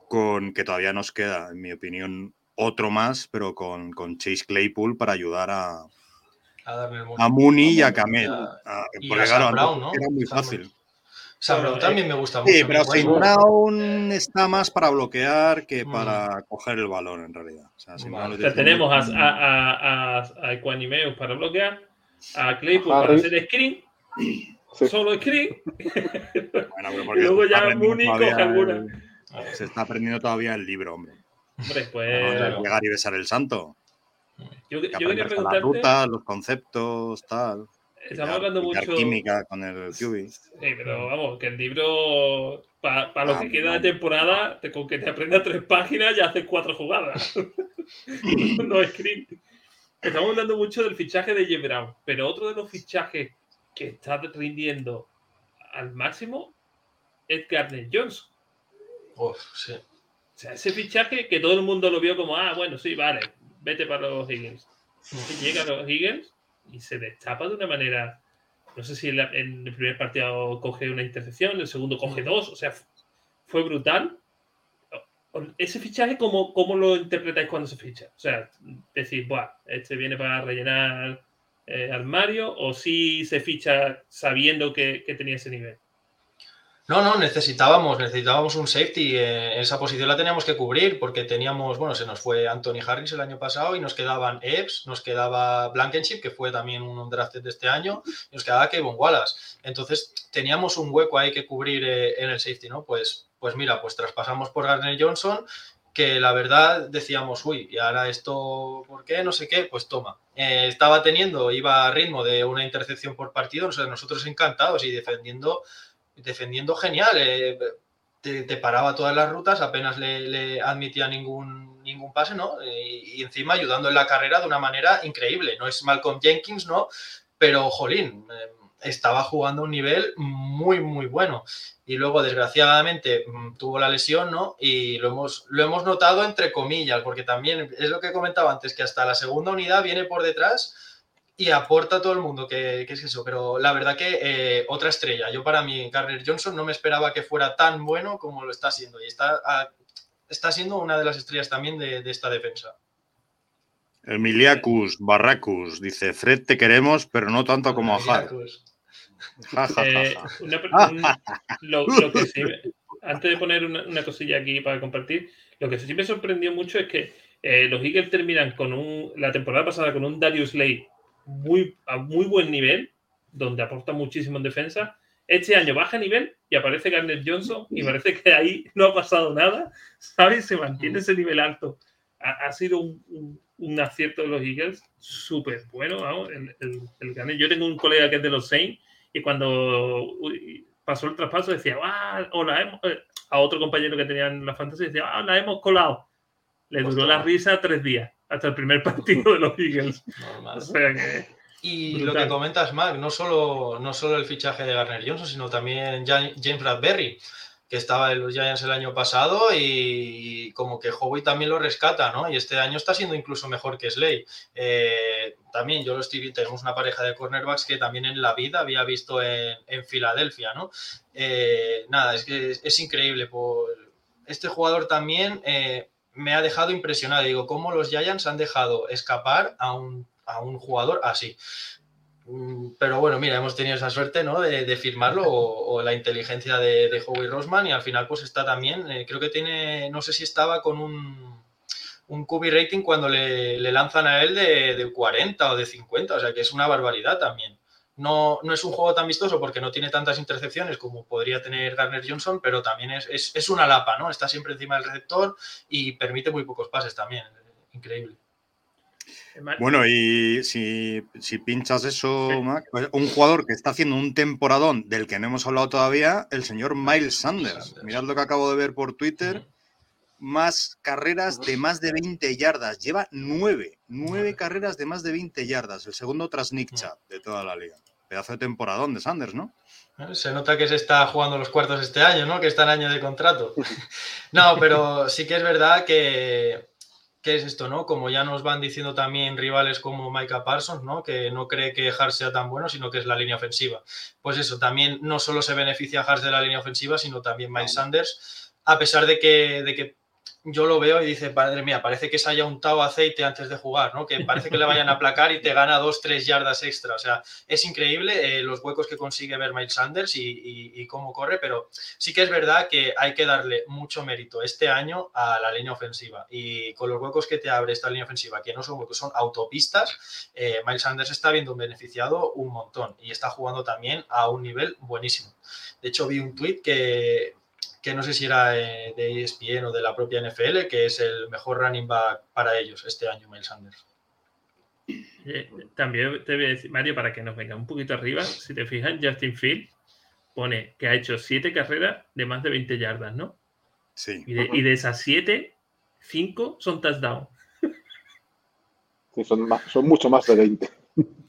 Speaker 1: con que todavía nos queda, en mi opinión, otro más, pero con, con Chase Claypool para ayudar a, a, Mooney y a Camel.
Speaker 2: y a Brown, ¿no?
Speaker 1: Era muy fácil.
Speaker 2: Sam Brown también me gusta mucho.
Speaker 1: Sí, pero Sam Brown está más para bloquear que mm. para coger el balón, en realidad. O
Speaker 4: sea, tenemos a, a, a, para bloquear, a Claypool para hacer screen, solo screen, bueno, y luego ya Mooney coge alguna.
Speaker 1: Se está aprendiendo todavía el libro, hombre.
Speaker 4: Hombre, pues...
Speaker 1: Llegar y besar el santo.
Speaker 4: Yo, yo quería preguntarte... La ruta,
Speaker 1: los conceptos, tal.
Speaker 4: Estamos hablando mucho...
Speaker 1: química con el QB.
Speaker 4: Sí, pero vamos, que el libro, para lo ah, que queda de temporada, con que te aprendas tres páginas ya haces cuatro jugadas. no es Estamos hablando mucho del fichaje de Jim Brown, pero otro de los fichajes que está rindiendo al máximo es Gardner Jones.
Speaker 2: Uf, sí. O
Speaker 4: sea, ese fichaje que todo el mundo lo vio como, ah, bueno, sí, vale, vete para los Higgins. Llega a los Higgins y se destapa de una manera. No sé si en, el primer partido coge una intercepción, en el segundo coge dos, o sea, fue brutal. Ese fichaje, ¿cómo, cómo lo interpretáis cuando se ficha? O sea, decís, Buah, este viene para rellenar eh, armario, o si se ficha sabiendo que tenía ese nivel.
Speaker 2: No, no, necesitábamos, necesitábamos un safety. Eh, esa posición la teníamos que cubrir porque teníamos, bueno, se nos fue Anthony Harris el año pasado y nos quedaban Epps, nos quedaba Blankenship, que fue también un drafted de este año, y nos quedaba Kevin Wallace. Entonces teníamos un hueco ahí que cubrir eh, en el safety, ¿no? Pues, pues mira, pues traspasamos por Gardner Johnson, que la verdad decíamos, uy, y ahora esto, ¿por qué? No sé qué, pues toma. Eh, estaba teniendo, iba a ritmo de una intercepción por partido, nosotros encantados y defendiendo defendiendo genial. Eh, te, paraba todas las rutas, apenas le, admitía ningún, ningún pase, ¿no? Eh, y, encima ayudando en la carrera de una manera increíble. No es Malcolm Jenkins, ¿no? Pero, jolín, eh, estaba jugando un nivel muy, muy bueno. Y luego, desgraciadamente, mm, tuvo la lesión, ¿no? Y lo hemos, lo hemos notado entre comillas, porque también es lo que comentaba antes, que hasta la segunda unidad viene por detrás y aporta a todo el mundo, que, es eso. Pero la verdad que eh, otra estrella. Yo para mí, Garner Johnson no me esperaba que fuera tan bueno como lo está siendo. Y está, está siendo una de las estrellas también de, de esta defensa.
Speaker 1: Emiliacus Barracus dice: Fred, te queremos, pero no tanto como a Hart.
Speaker 4: Eh, antes de poner una, cosilla aquí para compartir, lo que sí me sorprendió mucho es que eh, los Eagles terminan con un, la temporada pasada con un Darius Lay muy, a muy buen nivel, donde aporta muchísimo en defensa. Este año baja nivel y aparece Garner Johnson y parece que ahí no ha pasado nada, ¿sabes? Se mantiene ese nivel alto. Ha, sido un, un, acierto de los Eagles súper bueno. El, el, Yo tengo un colega que es de los Saints y cuando pasó el traspaso decía, ah, o la hemos, eh", a otro compañero que tenía en la fantasía decía, ah, la hemos colado. Le duró la risa tres días, hasta el primer partido de los Eagles.
Speaker 2: y lo que comentas, Mark, no solo, no solo el fichaje de Garner Johnson, sino también James Bradbury que estaba en los Giants el año pasado y como que Howie también lo rescata, ¿no? Y este año está siendo incluso mejor que Slay. Eh, también yo lo estoy tenemos una pareja de cornerbacks que también en la vida había visto en, Filadelfia, ¿no? Eh, nada, es que es, increíble. Por... Este jugador también eh, me ha dejado impresionado. Digo, cómo los Giants han dejado escapar a un, a un jugador así. Mm, pero bueno, mira, hemos tenido esa suerte ¿no? de, firmarlo o, la inteligencia de, de Howie Rosman y al final pues está también, eh, creo que tiene, no sé si estaba con un, un QB rating cuando le, lanzan a él de, 40 o de 50, o sea que es una barbaridad también. No, no es un juego tan vistoso porque no tiene tantas intercepciones como podría tener Garner Johnson, pero también es, es, es una lapa, ¿no? Está siempre encima del receptor y permite muy pocos pases también. Increíble.
Speaker 1: Bueno, y si, pinchas eso, pues, un jugador que está haciendo un temporadón del que no hemos hablado todavía, el señor Miles Sanders. Mirad lo que acabo de ver por Twitter. Más carreras de más de 20 yardas. Lleva nueve, nueve carreras de más de 20 yardas. El segundo tras Nick Chubb de toda la liga. Pedazo de temporadón de Sanders, ¿no?
Speaker 2: Se nota que se está jugando los cuartos este año, ¿no? Que está en año de contrato. No, pero sí que es verdad que ¿qué es esto, no? Como ya nos van diciendo también rivales como Micah Parsons, ¿no? Que no cree que Hart sea tan bueno, sino que es la línea ofensiva. Pues eso, también no solo se beneficia Hart de la línea ofensiva, sino también Miles Sanders, a pesar de que, de que yo lo veo y dice, padre mía, parece que se haya untado aceite antes de jugar, ¿no? Que parece que le vayan a aplacar y te gana dos, tres yardas extra. O sea, es increíble eh, los huecos que consigue ver Miles Sanders y, cómo corre, pero sí que es verdad que hay que darle mucho mérito este año a la línea ofensiva. Y con los huecos que te abre esta línea ofensiva, que no son huecos, son autopistas, eh, Miles Sanders está viendo beneficiado un montón y está jugando también a un nivel buenísimo. De hecho, vi un tweet que que no sé si era de ESPN o de la propia NFL, que es el mejor running back para ellos este año, Miles Sanders.
Speaker 4: Eh, también te voy a decir, Mario, para que nos venga un poquito arriba, si te fijas, Justin Field pone que ha hecho siete carreras de más de 20 yardas, ¿no?
Speaker 1: Sí.
Speaker 4: Y de, esas siete, cinco son touchdowns.
Speaker 3: Sí, son, son mucho más de 20.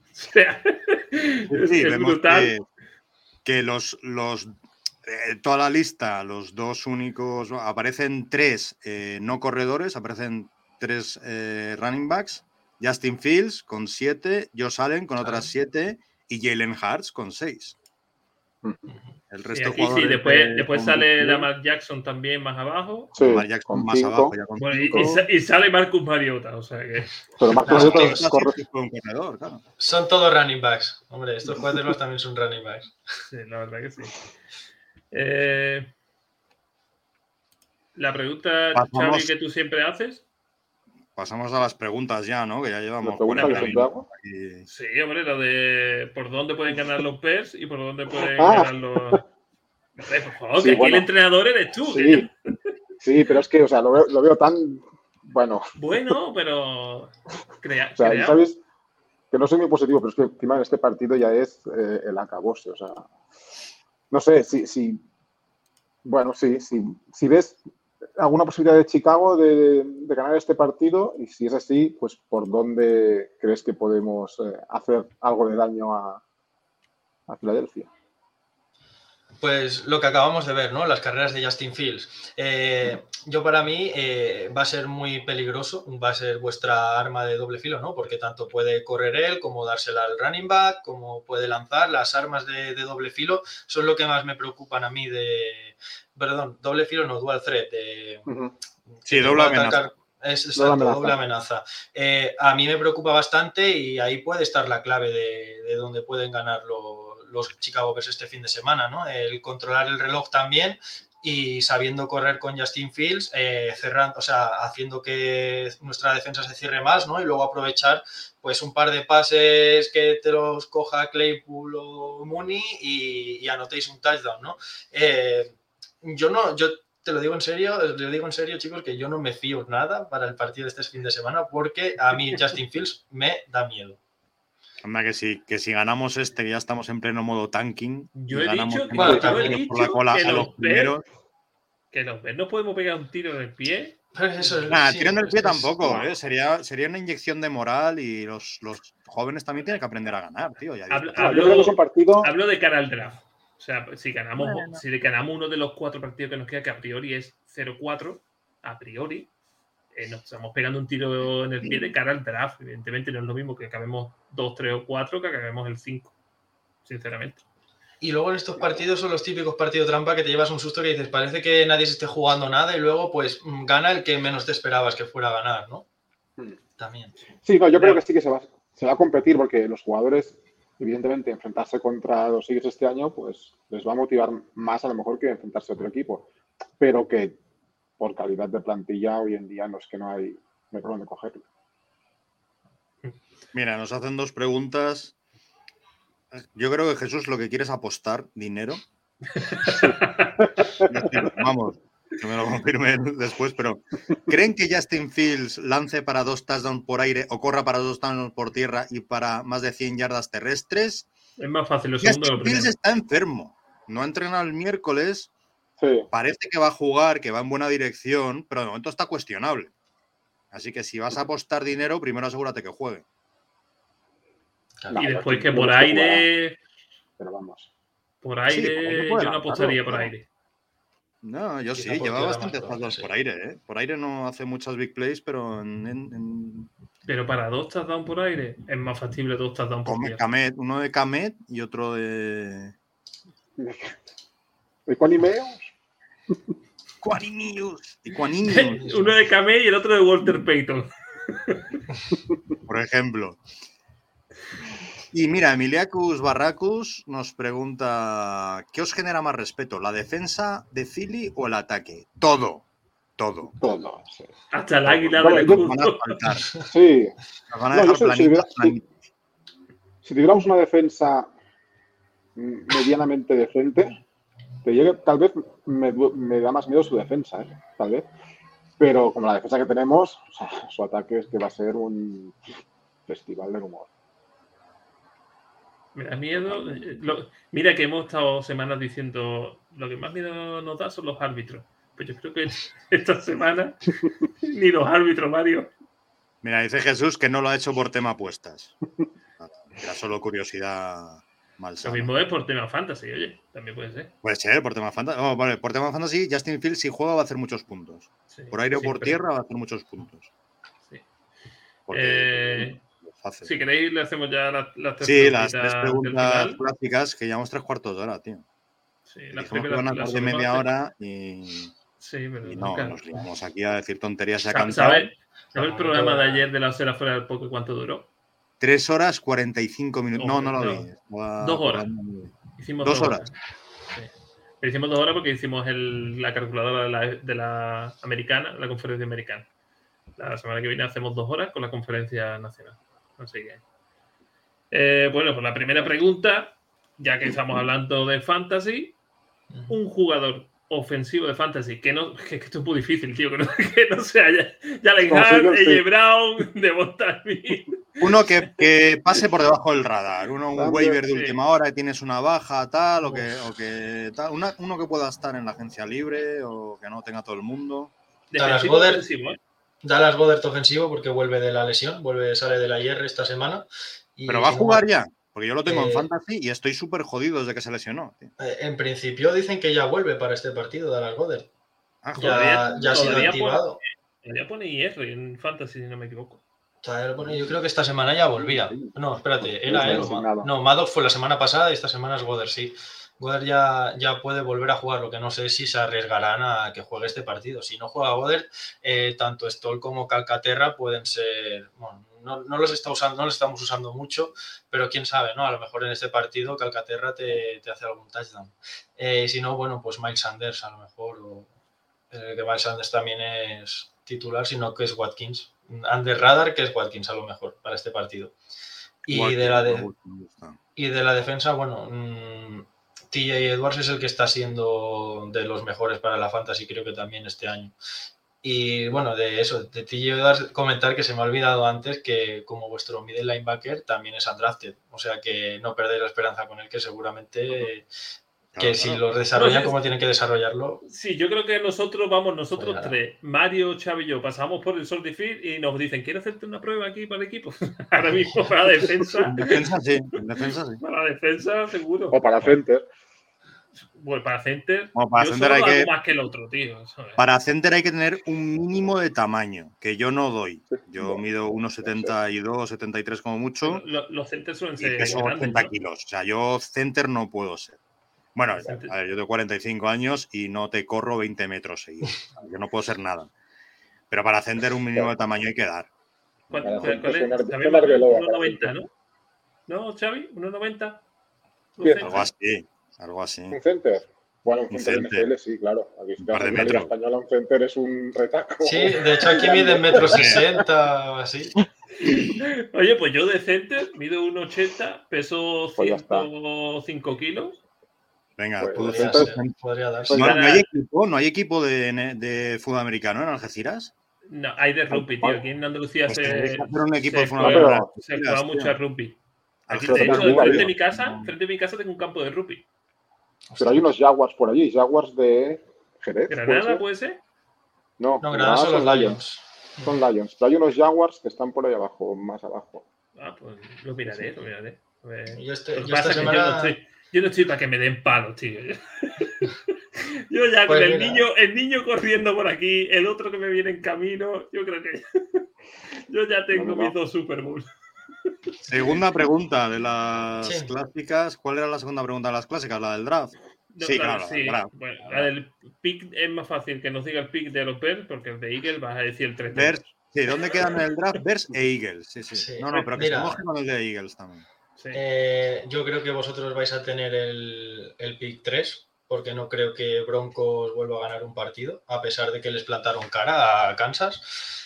Speaker 1: es, brutal. Que, los, los eh, toda la lista, los dos únicos, aparecen tres eh, no corredores, aparecen tres eh, running backs, Justin Fields con siete, Josh Allen con otras siete y Jalen Hurts con seis.
Speaker 4: El resto sí, sí, después, después sale Lamar Jackson también más abajo.
Speaker 1: Sí, Lamar Jackson más abajo. Ya con
Speaker 4: y, sale Marcus Mariota, o sea que.
Speaker 3: Pero Marcus Mariota
Speaker 2: corre. Corredor, claro. Son todos running backs. Hombre, estos cuadros también son running backs.
Speaker 4: Sí, la verdad que sí. Eh, la pregunta, Xavi, que tú siempre haces.
Speaker 1: Pasamos a las preguntas ya, ¿no? Que ya llevamos.
Speaker 4: Sí, hombre, lo de por dónde pueden ganar los PERS y por dónde pueden ah. ganar los. por favor, que aquí el entrenador eres tú.
Speaker 3: Sí. pero es que, o sea, lo veo, tan. Bueno.
Speaker 4: Bueno, pero. Crea,
Speaker 3: o sea, ¿sabes? Que no soy muy positivo, pero es que encima en este partido ya es eh, el acabose, o sea no sé, si, si bueno, sí, si ves alguna posibilidad de Chicago de, ganar este partido y si es así, pues por dónde crees que podemos eh, hacer algo de daño a, a Filadelfia.
Speaker 2: Pues lo que acabamos de ver, ¿no? Las carreras de Justin Fields. Eh, yo para mí eh, va a ser muy peligroso, va a ser vuestra arma de doble filo, ¿no? Porque tanto puede correr él como dársela al running back, como puede lanzar. Las armas de, doble filo son lo que más me preocupan a mí de... Perdón, doble filo no, dual threat.
Speaker 1: sí, doble amenaza.
Speaker 2: Es doble amenaza. Eh, a mí me preocupa bastante y ahí puede estar la clave de, de donde pueden ganar los los Chicago Bears este fin de semana, ¿no? El controlar el reloj también y sabiendo correr con Justin Fields, eh, cerrando, o sea, haciendo que nuestra defensa se cierre más, ¿no? Y luego aprovechar pues un par de pases que te los coja Claypool o Mooney y, anotéis un touchdown, ¿no? Eh, yo no, yo te lo digo en serio, lo digo en serio, chicos, que yo no me fío nada para el partido de este fin de semana porque a mí Justin Fields me da miedo.
Speaker 1: Anda que sí, que si ganamos este, ya estamos en pleno modo tanking.
Speaker 4: Yo he dicho, que, los que los no podemos pegar un tiro en el pie.
Speaker 1: Eso, tiro en el pie tampoco, ¿eh? sería, sería una inyección de moral y los, los jóvenes también tienen que aprender a ganar, tío.
Speaker 4: hablo, de cara al draft. O sea, si ganamos, si ganamos uno de los cuatro partidos que nos queda, que a priori es 0-4, a priori, eh, nos estamos pegando un tiro en el pie de cara al draft. Evidentemente no es lo mismo que acabemos 2, 3 o 4 que acabemos el 5, sinceramente.
Speaker 2: Y luego en estos partidos son los típicos partidos trampa que te llevas un susto que dices, parece que nadie se esté jugando nada y luego pues mm, gana el que menos te esperabas que fuera a ganar, ¿no? Hmm. También.
Speaker 3: Sí, no, yo creo que sí que se va, se va a competir porque los jugadores, evidentemente, enfrentarse contra los Eagles este año, pues les va a motivar más a lo mejor que enfrentarse a otro equipo. Pero que por calidad de plantilla, hoy en día no es que no hay, no problema de cogerlo.
Speaker 1: Mira, nos hacen dos preguntas. Yo creo que Jesús lo que quiere es apostar dinero. Vamos, que me lo confirmen después, pero ¿creen que Justin Fields lance para dos touchdowns por aire o corra para dos touchdowns por tierra y para más de 100 yardas terrestres?
Speaker 4: Es más fácil. Lo
Speaker 1: Justin Fields está enfermo. No ha entrenado el miércoles Parece que va a jugar, que va en buena dirección, pero de momento está cuestionable. Así que si vas a apostar dinero, primero asegúrate que juegue.
Speaker 4: y después que por aire.
Speaker 3: Pero vamos.
Speaker 4: Por aire, yo no apostaría por aire.
Speaker 1: No, yo sí, lleva bastantes pasos por aire, ¿eh? Por aire no hace muchas big plays, pero en,
Speaker 4: Pero para dos touchdowns por aire es más factible dos touchdowns por
Speaker 1: aire. uno de Kamet y otro de.
Speaker 3: ¿De Quanimeos?
Speaker 1: Quaninius.
Speaker 4: Uno de Kamei y el otro de Walter Payton.
Speaker 1: Por ejemplo. Y mira, Emiliacus Barracus nos pregunta: ¿qué os genera más respeto? ¿La defensa de Philly o el ataque? Todo. Todo.
Speaker 3: Todo.
Speaker 4: Hasta el águila de
Speaker 3: la Sí. van a dejar si, si tuviéramos una defensa medianamente decente, tal vez me, da más miedo su defensa, ¿eh? tal vez. Pero como la defensa que tenemos, su ataque es que va a ser un festival de humor.
Speaker 4: Me da miedo. Eh, mira que hemos estado semanas diciendo lo que más miedo nos da son los árbitros. Pues yo creo que esta semana ni los árbitros, Mario.
Speaker 1: Mira, dice Jesús que no lo ha hecho por tema apuestas. Era solo curiosidad
Speaker 4: lo mismo es por tema fantasy, oye, también puede ser.
Speaker 1: Puede ser, por tema fantasy. Vale, por tema fantasy, Justin Fields si juega va a hacer muchos puntos. por aire o por tierra va a hacer muchos puntos.
Speaker 4: Sí. Eh, si queréis, le hacemos ya las,
Speaker 1: tres sí, las tres preguntas clásicas que llevamos tres cuartos de hora, tío. Sí, las primeras. Van a de media hora y.
Speaker 4: Sí, pero
Speaker 1: y no, nos liamos aquí a decir tonterías y a cantar.
Speaker 4: ¿Sabes el programa de ayer de la osera fuera del poco cuánto duró?
Speaker 1: 3 horas 45 minutos. No, no, lo vi.
Speaker 4: dos horas. Hicimos
Speaker 1: dos, horas.
Speaker 4: Hicimos dos horas porque hicimos la calculadora de la, americana, la conferencia americana. La semana que viene hacemos dos horas con la conferencia nacional. Así que. Eh, bueno, pues la primera pregunta, ya que estamos hablando de fantasy, un jugador ofensivo de fantasy, que no, que, esto es muy difícil, tío, que no, que no sea Jalen Hart, Brown, de
Speaker 1: Uno que, que, pase por debajo del radar, uno un waiver de última hora y tienes una baja, tal, o que, o que tal, uno que pueda estar en la agencia libre o que no tenga todo el mundo.
Speaker 2: Dallas Goddard, ¿eh? Dallas Goddard ofensivo porque vuelve de la lesión, vuelve, sale de la IR esta semana.
Speaker 1: Pero va a jugar ya. Porque yo lo tengo en fantasy y estoy súper jodido desde que se lesionó.
Speaker 2: En principio dicen que ya vuelve para este partido, Dallas Goddard. Ah, ya, ya ha sido activado.
Speaker 4: ya pone IR en fantasy, si no me equivoco.
Speaker 2: Yo creo que esta semana ya volvía. No, espérate, era él. No, Maddox fue la semana pasada y esta semana es Goddard, sí. Goddard ya, ya puede volver a jugar, lo que no sé si se arriesgarán a que juegue este partido. Si no juega Goddard, eh, tanto Stoll como Calcaterra pueden ser. Bueno, no, los está usando, no los estamos usando mucho, pero quién sabe, ¿no? A lo mejor en este partido Calcaterra te, hace algún touchdown. Eh, si no, bueno, pues Mike Sanders a lo mejor. O, eh, que Mike Sanders también es titular, sino que es Watkins. Under radar, que es Watkins a lo mejor para este partido. Y, de, la y de la defensa, bueno, mm, TJ Edwards es el que está siendo de los mejores para la fantasy, creo que también este año. Y bueno, de eso, de TJ Edwards, comentar que se me ha olvidado antes que como vuestro middle linebacker también es undrafted. O sea que no perdéis la esperanza con él, que seguramente que si lo desarrollan como tienen que desarrollarlo.
Speaker 4: Sí, yo creo que nosotros, vamos, nosotros pues tres, Mario, Xavi y yo, pasamos por el Sol Field y nos dicen, ¿quieres hacerte una prueba aquí para el equipo? Ahora mismo para defensa.
Speaker 1: defensa sí, defensa sí.
Speaker 4: Para defensa seguro.
Speaker 3: O para center.
Speaker 4: Bueno, para center,
Speaker 1: para center hay que,
Speaker 4: más que el otro, tío.
Speaker 1: Para center hay que tener un mínimo de tamaño, que yo no doy. Yo mido 1,72, 73 como mucho.
Speaker 4: Los, centers suelen ser. Y
Speaker 1: peso 80 kilos. O sea, yo center no puedo ser. Bueno, a ver, yo tengo 45 años y no te corro 20 metros seguidos. Yo no puedo ser nada. Pero para ascender un mínimo de tamaño hay que dar.
Speaker 4: ¿Cuál, es? 1,90, ¿no? ¿No, Xavi? ¿1,90?
Speaker 1: Algo así, algo así.
Speaker 3: ¿Un center? Bueno, un center, NFL, sí, claro. Aquí si te en española un center es un retaco.
Speaker 2: Sí, de hecho aquí mide metro 60 o así.
Speaker 4: Oye, pues yo de center mido 1,80, peso 105 pues kilos
Speaker 1: Venga, podría, darse. ¿No, hay equipo, ¿No hay equipo de, de fútbol americano en Algeciras?
Speaker 4: No, hay de rugby, tío. Aquí en Andalucía pues se,
Speaker 1: un equipo
Speaker 4: se,
Speaker 1: de juega,
Speaker 4: se juega mucho a rugby. Aquí, de hecho, frente de mi casa, frente de mi casa tengo un campo de rugby.
Speaker 3: Pero hay unos Jaguars por allí, Jaguars de Jerez.
Speaker 4: ¿Granada puede ser?
Speaker 3: No,
Speaker 2: no Granada son los Lions.
Speaker 3: Son Lions. Pero hay unos Jaguars que están por ahí abajo, más abajo.
Speaker 4: Ah, pues lo miraré, lo miraré.
Speaker 2: Yo, este, yo esta semana...
Speaker 4: yo no estoy, yo no estoy para que me den palos, tío. Yo ya con pues el niño, el niño corriendo por aquí, el otro que me viene en camino, yo creo que yo ya tengo mis dos Super Bowl.
Speaker 1: Segunda pregunta de las clásicas. ¿Cuál era la segunda pregunta de las clásicas? ¿La del draft?
Speaker 4: sí, claro. Sí. Bueno, la del pick es más fácil que nos diga el pick de los Bears, porque el de Eagles vas a decir el 3.
Speaker 1: sí, ¿dónde quedan en el draft? Bears e Eagles. Sí, sí. no, no, pero que se moje con el de Eagles también.
Speaker 2: Eh, yo creo que vosotros vais a tener el, el pick 3, porque no creo que Broncos vuelva a ganar un partido, a pesar de que les plantaron cara a Kansas.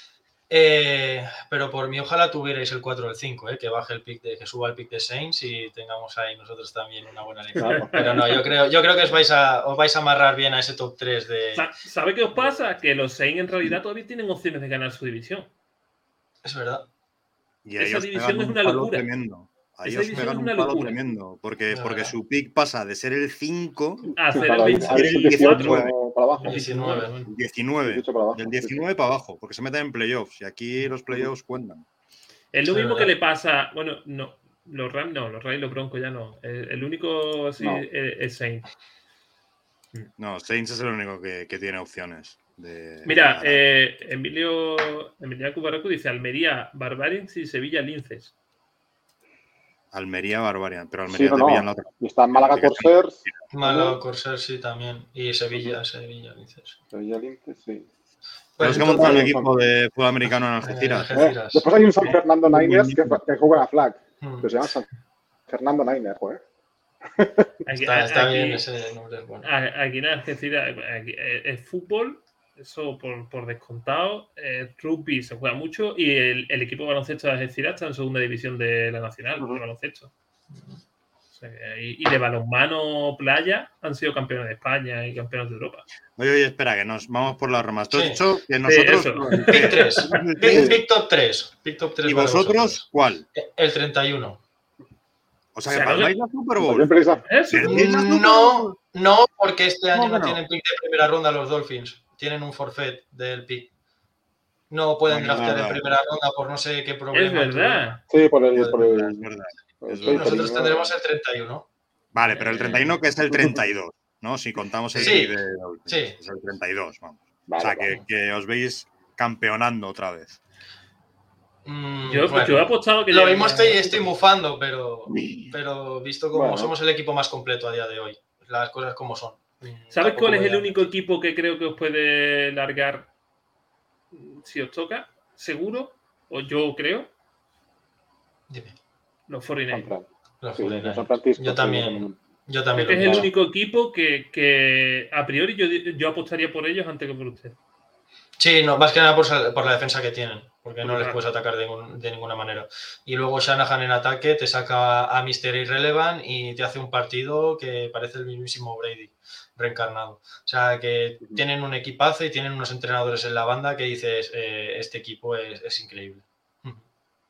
Speaker 2: Eh, pero por mí, ojalá tuvierais el 4 o el 5, eh, que baje el pick de, que suba el pick de Saints y tengamos ahí nosotros también una buena lectura. Pero no, yo creo, yo creo que os vais, a, os vais a amarrar bien a ese top 3 de.
Speaker 4: ¿Sabe qué os pasa? Que los Saints en realidad todavía tienen opciones de ganar su división.
Speaker 2: Es verdad.
Speaker 1: Y Esa división es una locura. Ahí os pegan un palo tremendo, porque, porque su pick pasa de ser el 5
Speaker 4: a ser el, 19.
Speaker 3: Para abajo.
Speaker 2: 19.
Speaker 1: 19. Del 19 para abajo, porque se meten en playoffs y aquí los playoffs cuentan.
Speaker 4: Es lo mismo que le pasa, bueno, no, los Rams no, los Rams y los Broncos ya no. El, único así es, Saints.
Speaker 1: No, Saints es el único que, que tiene opciones. De,
Speaker 4: Mira, eh, Emilio, Emilio Cubaracu dice Almería, Barbarians y Sevilla Linces.
Speaker 1: Almería Barbarian, pero Almería sí, no, la otra.
Speaker 3: Y está Málaga Corsairs.
Speaker 2: Málaga Corsairs, sí, también. Y Sevilla, Sevilla Linces.
Speaker 3: Sevilla Linces, sí.
Speaker 1: Pues es que montar un equipo de fútbol americano en Algeciras.
Speaker 3: Eh, después hay un San Fernando Niners que, que juega a flag. Hmm. Que se llama San Fernando Niners, joder.
Speaker 2: está, está bien ese nombre. Bueno.
Speaker 4: Aquí en Algeciras es fútbol eso por, por descontado. Eh, rugby se juega mucho y el, el equipo de baloncesto de Algeciras está en segunda división de la nacional, de baloncesto. y, de balonmano playa han sido campeones de España y campeones de Europa.
Speaker 1: Oye, oye, espera, que nos vamos por las ramas. Tú has dicho que nosotros.
Speaker 2: Sí, Pick 3. Pick, top 3. Pick top 3
Speaker 1: ¿Y vosotros cuál?
Speaker 2: El 31.
Speaker 1: O sea, que palmáis la Super Bowl.
Speaker 2: No, no, porque este año no, no tienen pick de primera ronda los Dolphins tienen un forfait del pick. No pueden draftear en primera ronda por no sé qué problema.
Speaker 4: Es verdad.
Speaker 3: Sí, por el, por el,
Speaker 2: Nosotros tendremos el 31.
Speaker 1: Vale, pero el 31 que es el 32, ¿no? Si contamos el
Speaker 2: sí,
Speaker 1: de
Speaker 2: sí.
Speaker 1: es el 32, vamos.
Speaker 3: Vale,
Speaker 1: o sea, que,
Speaker 3: vale.
Speaker 1: que os veis campeonando otra vez.
Speaker 2: Mm,
Speaker 4: Yo,
Speaker 2: bueno,
Speaker 4: yo he apostado que
Speaker 2: lo mismo estoy, estoy mufando, pero, pero visto como
Speaker 3: Bueno.
Speaker 2: somos el equipo más completo a día de hoy, las cosas como son.
Speaker 4: ¿Sabes cuál es el único equipo que creo que os puede largar si os toca? ¿Seguro? O yo creo.
Speaker 2: Dime.
Speaker 4: Los 49ers.
Speaker 3: Central.
Speaker 2: Los
Speaker 3: Sí,
Speaker 2: 49ers.
Speaker 3: los San Francisco,
Speaker 2: Yo
Speaker 3: sí,
Speaker 2: también. Yo
Speaker 4: Creo
Speaker 2: también.
Speaker 4: que es el único equipo que, que a priori yo, yo apostaría por ellos antes que por usted.
Speaker 2: Sí, no, más que nada por, la defensa que tienen, porque no les puedes atacar de ninguna manera. Y luego Shanahan en ataque te saca a Mr. Irrelevant y te hace un partido que parece el mismísimo Brady reencarnado. O sea, que tienen un equipazo y tienen unos entrenadores en la banda que dices, eh, este equipo es, es increíble.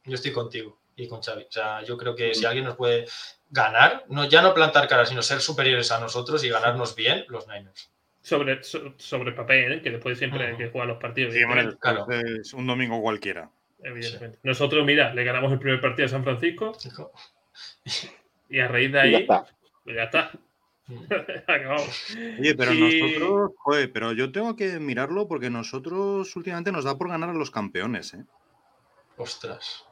Speaker 2: Yo estoy contigo y con Xavi. O sea, yo creo que si alguien nos puede ganar, no, ya no plantar cara, sino ser superiores a nosotros y ganarnos bien, los Niners.
Speaker 4: Sobre, so- sobre el papel, ¿eh? que después siempre hay que jugar los partidos.
Speaker 1: Sí,
Speaker 4: evidentemente.
Speaker 2: claro.
Speaker 1: es un domingo cualquiera.
Speaker 4: evidentemente. Nosotros, mira, le ganamos el primer partido a San Francisco y a raíz de ahí,
Speaker 3: ya está.
Speaker 4: pues ya está. Acabamos.
Speaker 1: Oye, pero
Speaker 4: Y-
Speaker 1: nosotros, joder, pero yo tengo que mirarlo porque nosotros últimamente nos da por ganar a los campeones, ¿eh?
Speaker 2: Ostras.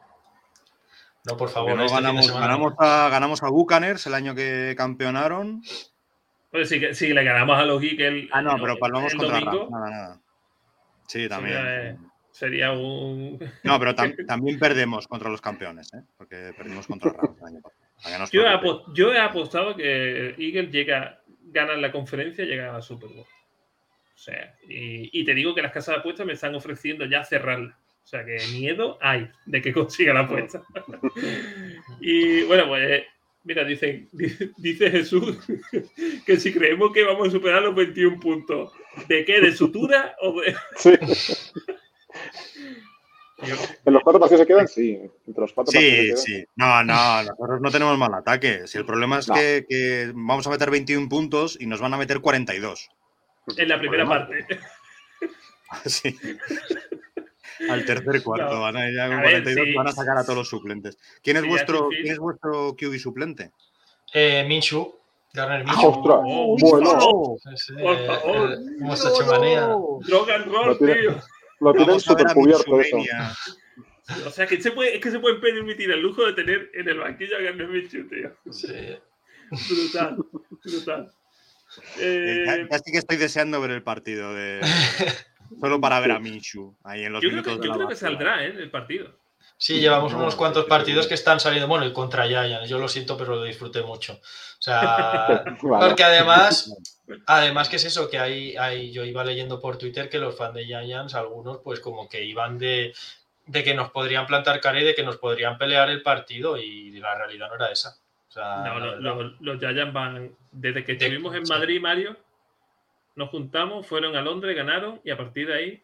Speaker 2: No, por favor,
Speaker 1: no
Speaker 2: este
Speaker 1: ganamos, ganamos, a, ganamos a Bucaners el año que campeonaron.
Speaker 4: Pues sí, que, sí, le ganamos a los Eagles.
Speaker 1: Ah, no,
Speaker 4: el-
Speaker 1: pero palmamos
Speaker 4: el
Speaker 1: contra
Speaker 4: domingo.
Speaker 1: Nada, nada. Sí, también.
Speaker 4: Sería, eh, sería un.
Speaker 1: No, pero tam- también perdemos contra los campeones, ¿eh? Porque perdimos contra Rams el año pasado.
Speaker 4: Yo he, yo apostado que Eagles llega, gana la conferencia y llega a la Super Bowl. O sea, y, y te digo que las casas de apuestas me están ofreciendo ya cerrarla. O sea, que miedo hay de que consiga la apuesta. y bueno, pues mira, dicen, di- dice Jesús que si creemos que vamos a superar los 21 puntos, ¿de qué? ¿De sutura o de.?
Speaker 3: Sí. En los cuatro partidos que quedan, sí. Entre los cuatro
Speaker 1: Sí, sí. No, no, nosotros no tenemos mal ataque. Si el problema es
Speaker 3: No.
Speaker 1: que, que vamos a meter 21 puntos y nos van a meter 42.
Speaker 4: en la primera
Speaker 3: Problema.
Speaker 4: parte.
Speaker 1: Sí. Al tercer cuarto
Speaker 4: No.
Speaker 1: van a ir ya con
Speaker 4: A ver,
Speaker 1: 42
Speaker 4: sí.
Speaker 1: van a sacar a todos los suplentes. ¿Quién es
Speaker 4: Sí,
Speaker 1: vuestro. ¿quién es vuestro QB suplente?
Speaker 2: Eh, Minshew, Garner
Speaker 3: Ah, ostras.
Speaker 4: Oh,
Speaker 3: bueno,
Speaker 1: ¡Oh!
Speaker 2: Sí,
Speaker 4: Por favor.
Speaker 2: eh, hemos hecho manía.
Speaker 4: Drog and roll, tío.
Speaker 3: Lo tienen súper cubierto eso.
Speaker 4: O sea, que se puede, es que se pueden permitir el lujo de tener en el banquillo a Garner Minshew, tío.
Speaker 2: Sí.
Speaker 4: Brutal, brutal.
Speaker 1: Eh, Ya, ya sí que estoy deseando ver el partido de solo para ver a Minshew ahí en los
Speaker 4: yo creo
Speaker 1: minutos
Speaker 4: que,
Speaker 1: de
Speaker 4: yo
Speaker 1: la
Speaker 4: creo que saldrá, ¿eh? El partido.
Speaker 2: Sí, llevamos
Speaker 1: No,
Speaker 2: unos cuantos partidos que están saliendo. Bueno, y contra Giants, yo lo siento, pero lo disfruté mucho. O sea,
Speaker 3: Vale.
Speaker 2: porque además, además que es eso, que hay, hay, yo iba leyendo por Twitter que los fans de Giants, algunos, pues como que iban de, de que nos podrían plantar cara y de que nos podrían pelear el partido, y la realidad no era esa. O sea,
Speaker 4: No,
Speaker 2: la
Speaker 4: lo-
Speaker 2: verdad.
Speaker 4: lo- los Giants van. Desde que estuvimos en. Madrid, Mario, nos juntamos, fueron a Londres, ganaron y a partir de ahí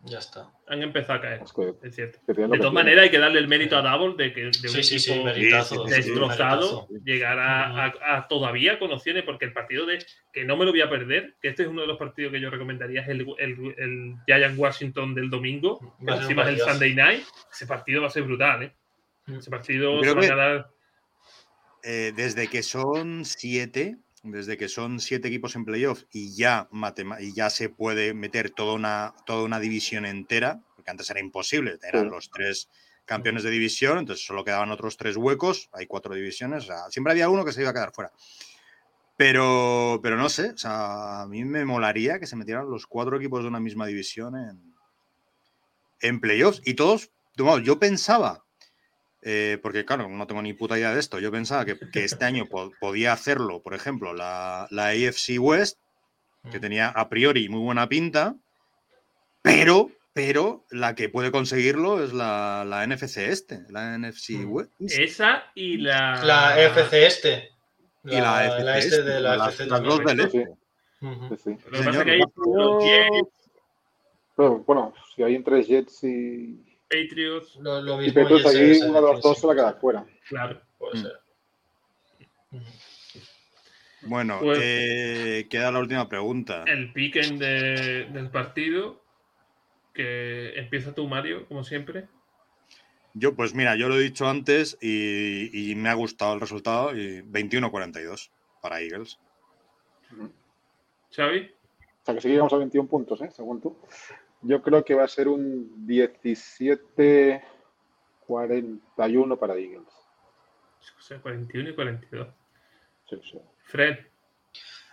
Speaker 2: ya está.
Speaker 4: han empezado a caer.
Speaker 3: Es que,
Speaker 4: Es cierto.
Speaker 3: que
Speaker 4: De todas maneras, hay que darle el mérito a Double de que de un
Speaker 2: Sí, sí,
Speaker 4: equipo
Speaker 2: meritazo.
Speaker 1: sí, sí, sí,
Speaker 4: destrozado llegar a, a- a todavía con opciones, porque el partido de que no me lo voy a perder, que este es uno de los partidos que yo recomendaría, es el, el, el Giant Washington del domingo, que
Speaker 2: un
Speaker 4: encima es el. Sunday night. Ese partido va a ser brutal, ¿eh?
Speaker 2: Mm.
Speaker 4: Ese partido
Speaker 1: Creo
Speaker 4: se va a ganar.
Speaker 1: Eh, desde que son siete, desde que son siete equipos en playoff y ya, y ya se puede meter toda una, toda una división entera, porque antes era imposible, eran los tres campeones de división, entonces solo quedaban otros tres huecos, hay cuatro divisiones, o sea, siempre había uno que se iba a quedar fuera. Pero, pero no sé, o sea, a mí me molaría que se metieran los cuatro equipos de una misma división en, en playoffs y todos, yo pensaba eh, porque claro, no tengo ni puta idea de esto. Yo pensaba que, que este año po- podía hacerlo, por ejemplo, la, la AFC West, que tenía a priori muy buena pinta, pero, pero la que puede conseguirlo es la, la NFC este, la NFC
Speaker 2: Mm.
Speaker 1: West.
Speaker 4: Esa y la.
Speaker 2: La FC este.
Speaker 1: y la, AFC
Speaker 2: este de la
Speaker 1: las,
Speaker 2: FC
Speaker 1: las dos del
Speaker 3: Sí,
Speaker 1: este.
Speaker 3: Bueno, si hay entre Jets y,
Speaker 4: Patriots,
Speaker 2: Lo, lo
Speaker 3: y
Speaker 2: mismo
Speaker 3: Patriots
Speaker 2: Jets
Speaker 3: aquí,
Speaker 2: es-
Speaker 3: uno de los dos se va a quedar fuera.
Speaker 4: claro.
Speaker 2: puede
Speaker 1: Mm.
Speaker 2: ser.
Speaker 1: Bueno,
Speaker 4: Pues-
Speaker 1: eh, queda la última pregunta.
Speaker 4: El piquen de- del partido. Que empieza tú, Mario, como siempre.
Speaker 1: Yo, pues mira, yo lo he dicho antes y, me ha gustado el resultado. Y 21-42 para Eagles.
Speaker 4: Xavi.
Speaker 3: O sea que seguimos a 21 puntos, ¿eh? según tú. Yo creo que va a ser un 17-41 para Eagles.
Speaker 4: O sea, 41 y 42.
Speaker 3: Sí, sí.
Speaker 4: Fred.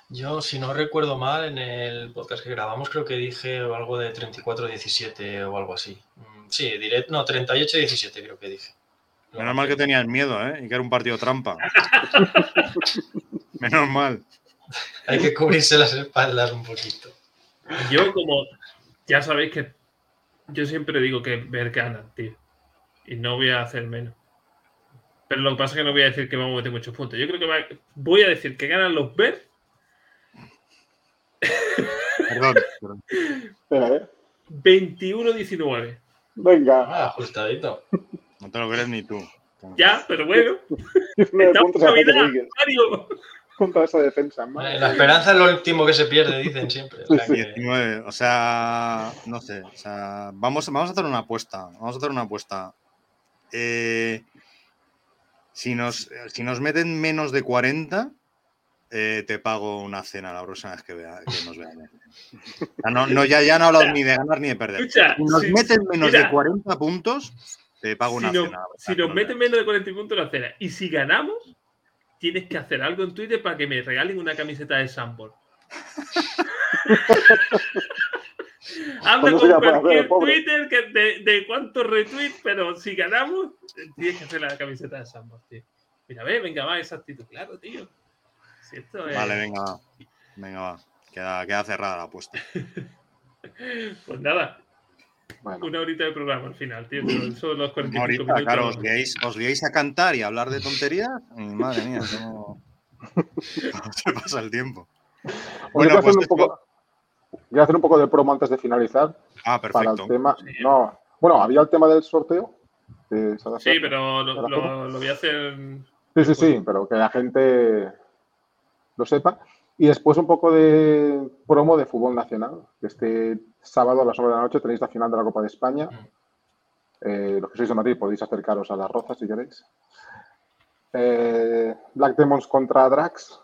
Speaker 2: Yo, si no recuerdo mal, en el podcast que grabamos creo que dije algo de 34-17 o algo así. Mm, sí, diré, no, 38-17 creo que dije.
Speaker 1: Menos mal que tenías miedo, ¿eh? Y que era un partido trampa. Menos mal.
Speaker 2: Hay que cubrirse las espaldas un poquito.
Speaker 4: Yo, como ya sabéis que yo siempre digo que ver gana, tío. Y no voy a hacer menos. Pero lo que pasa es que no voy a decir que vamos a meter muchos puntos. Yo creo que voy a decir que ganan los ver
Speaker 1: Perdón,
Speaker 3: perdón.
Speaker 4: 21-19.
Speaker 3: Venga.
Speaker 2: Ah, ajustadito.
Speaker 1: No te lo crees ni tú.
Speaker 4: Ya, pero bueno.
Speaker 3: Estamos
Speaker 4: Navidad, Mario.
Speaker 3: Junto a esa defensa.
Speaker 2: La esperanza es lo último que se pierde, dicen siempre.
Speaker 1: O sea, 19, o sea no sé. O sea, vamos, vamos a hacer una apuesta. Vamos a hacer una apuesta. Eh, si, nos, si nos meten menos de 40, eh, te pago una cena la próxima vez que, vea, que nos vean. No, no, ya, ya no he hablado ni de ganar ni de perder.
Speaker 4: Escucha,
Speaker 1: si nos meten menos de 40 puntos, te pago una
Speaker 4: si
Speaker 1: cena.
Speaker 4: si nos meten menos de 40 puntos, la cena. Y si ganamos, tienes que hacer algo en Twitter para que me regalen una camiseta de Sambor. Habla con cualquier Twitter que de, de cuántos retweets, pero si ganamos, tienes que hacer la camiseta de Sambor, tío. Mira, ve, venga, va, esa actitud, claro, tío.
Speaker 1: Vale, venga, va. Venga, va. Queda, queda cerrada la apuesta.
Speaker 4: pues nada. Una horita de programa al final, tío. Son los 45
Speaker 1: ahorita,
Speaker 4: minutos.
Speaker 1: Claro, os liáis, a cantar y a hablar de tonterías. Madre mía, ¿cómo, se pasa el tiempo?
Speaker 3: Bueno, pues un poco, voy a hacer un poco de promo antes de finalizar.
Speaker 1: Ah, perfecto.
Speaker 3: Para el tema. No, bueno, había el tema del sorteo.
Speaker 4: sí, pero lo, lo, voy a hacer.
Speaker 3: Sí, sí, sí, pero que la gente lo sepa. Y después un poco de promo de fútbol nacional. Este sábado a las 9 de la noche tenéis la final de la Copa de España. Eh, los que sois de Madrid podéis acercaros a las rozas si queréis. Eh, Black Demons contra Drax.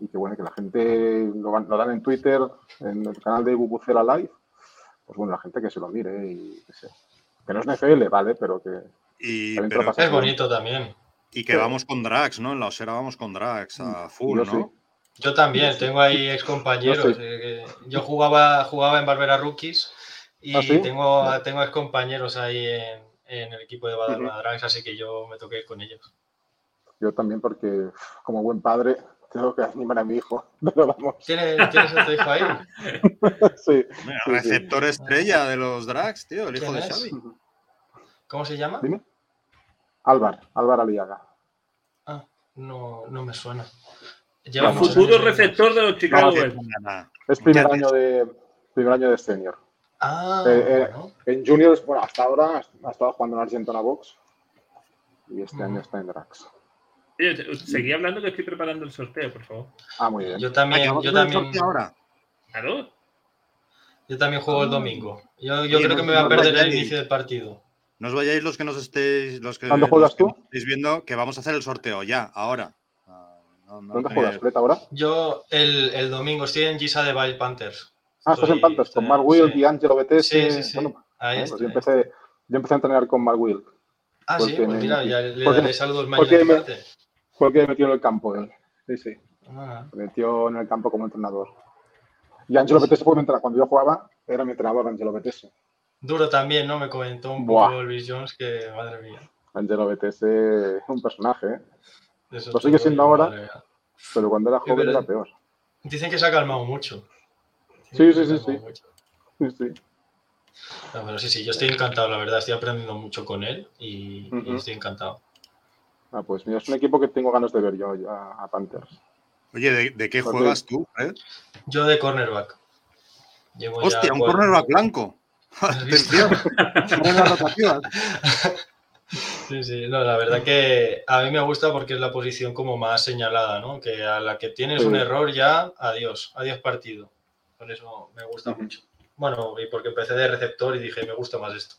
Speaker 3: Y que bueno, que la gente lo, dan en Twitter, en el canal de Bubucela Live. Pues bueno, la gente que se lo mire y que. Que no es NFL, ¿vale? Pero que.
Speaker 1: Y,
Speaker 2: es bonito también.
Speaker 1: Y que vamos con Drax, ¿no? En la Osera vamos con Drax a full, ¿no?
Speaker 2: Yo también, tengo ahí ex compañeros. Yo jugaba, jugaba en Barbera Rookies y ¿Ah, tengo, tengo ex compañeros ahí en, el equipo de Badalona Drax, así que yo me toqué con ellos.
Speaker 3: Yo también, porque como buen padre tengo que animar a mi hijo. Pero vamos.
Speaker 2: ¿Tienes, ¿tienes hijo ahí?
Speaker 3: sí.
Speaker 1: receptor estrella de los Drax, tío, el hijo de Xavi.
Speaker 2: ¿Cómo se llama?
Speaker 3: Dime. Álvar, Álvar Aliaga.
Speaker 2: Ah, no, no me suena.
Speaker 4: Lleva futuro receptor de los Chicago
Speaker 3: Es primer año de primer año de senior.
Speaker 2: Ah, eh,
Speaker 3: eh, En juniors, bueno, hasta ahora ha estado jugando en Argentina Box y este año está en Drax.
Speaker 4: Seguí hablando que estoy preparando el sorteo, por favor.
Speaker 3: Ah, muy bien.
Speaker 2: Yo también,
Speaker 1: ah,
Speaker 2: yo también.
Speaker 1: Ahora?
Speaker 4: Claro.
Speaker 2: Yo también juego el domingo. Yo, yo creo que me voy a perder el inicio del partido.
Speaker 1: No os vayáis los que nos estéis, los que,
Speaker 3: ¿Cuándo juegas tú?
Speaker 1: estéis viendo que vamos a hacer el sorteo ya, ahora.
Speaker 3: ¿Dónde juegas, Fred, ahora?
Speaker 2: Yo el, el, domingo estoy en Gisa de Wild Panthers.
Speaker 3: Ah, estás en Panthers, con Mark Will y Angelo BTS.
Speaker 2: Sí, sí, sí.
Speaker 3: Bueno,
Speaker 2: Ahí
Speaker 3: pues yo, empecé, yo empecé a entrenar con Mark Will.
Speaker 2: Ah, sí, pues mira, ya le daré saludos mañana.
Speaker 3: Me, porque me metió en el campo él. Sí, sí. Ah. Me metió en el campo como entrenador. Y Angelo BTS fue mi entrenador. Cuando yo jugaba, era mi entrenador Angelo BTS.
Speaker 2: Duro también, ¿no? Me comentó un poco Luis Jones que, madre mía.
Speaker 3: Angelo BTS es un personaje, ¿eh? Lo sigue siendo ahora, pero cuando era joven era peor.
Speaker 2: Dicen que se ha calmado mucho.
Speaker 3: sí, sí, sí, sí. sí, sí.
Speaker 2: pero sí, sí, yo estoy encantado, la verdad. Estoy aprendiendo mucho con él y, estoy encantado.
Speaker 3: Ah, pues mira, es un equipo que tengo ganas de ver yo a, Panthers.
Speaker 1: Oye, ¿de, qué juegas tú, Fred?
Speaker 2: Yo de cornerback.
Speaker 1: Hostia, un cornerback blanco. Atención.
Speaker 2: Sí, sí, no, la verdad que a mí me gusta porque es la posición como más señalada, ¿no? Que a la que tienes un error ya, adiós, adiós partido. Por eso me gusta mucho. Bueno, y porque empecé de receptor y dije, me gusta más esto.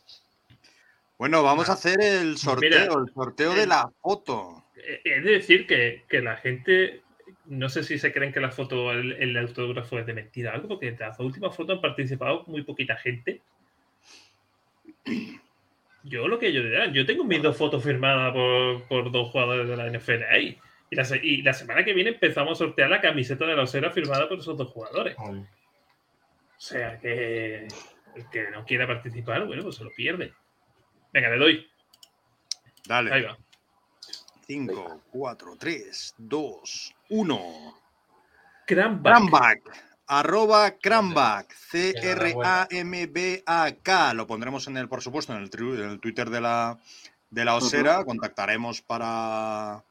Speaker 1: Bueno, vamos a hacer el sorteo, el sorteo de la foto.
Speaker 4: Es eh, de decir que, la gente, no sé si se creen que la foto, el, autógrafo es de mentira algo, porque en las últimas fotos han participado muy poquita gente. Yo lo que yo diría, yo tengo mis dos fotos firmadas por, dos jugadores de la NFL ahí. Y la, semana que viene empezamos a sortear la camiseta de la osera firmada por esos dos jugadores. O sea que el que no quiera participar, bueno, pues se lo pierde. Venga, le doy.
Speaker 1: Dale. Ahí va. 5, 4, 3, 2, 1. Cranback. Arroba Cranback. C-R-A-M-B-A-K. Lo pondremos en el, por supuesto, en el, Twitter de la, de la Osera. Contactaremos para,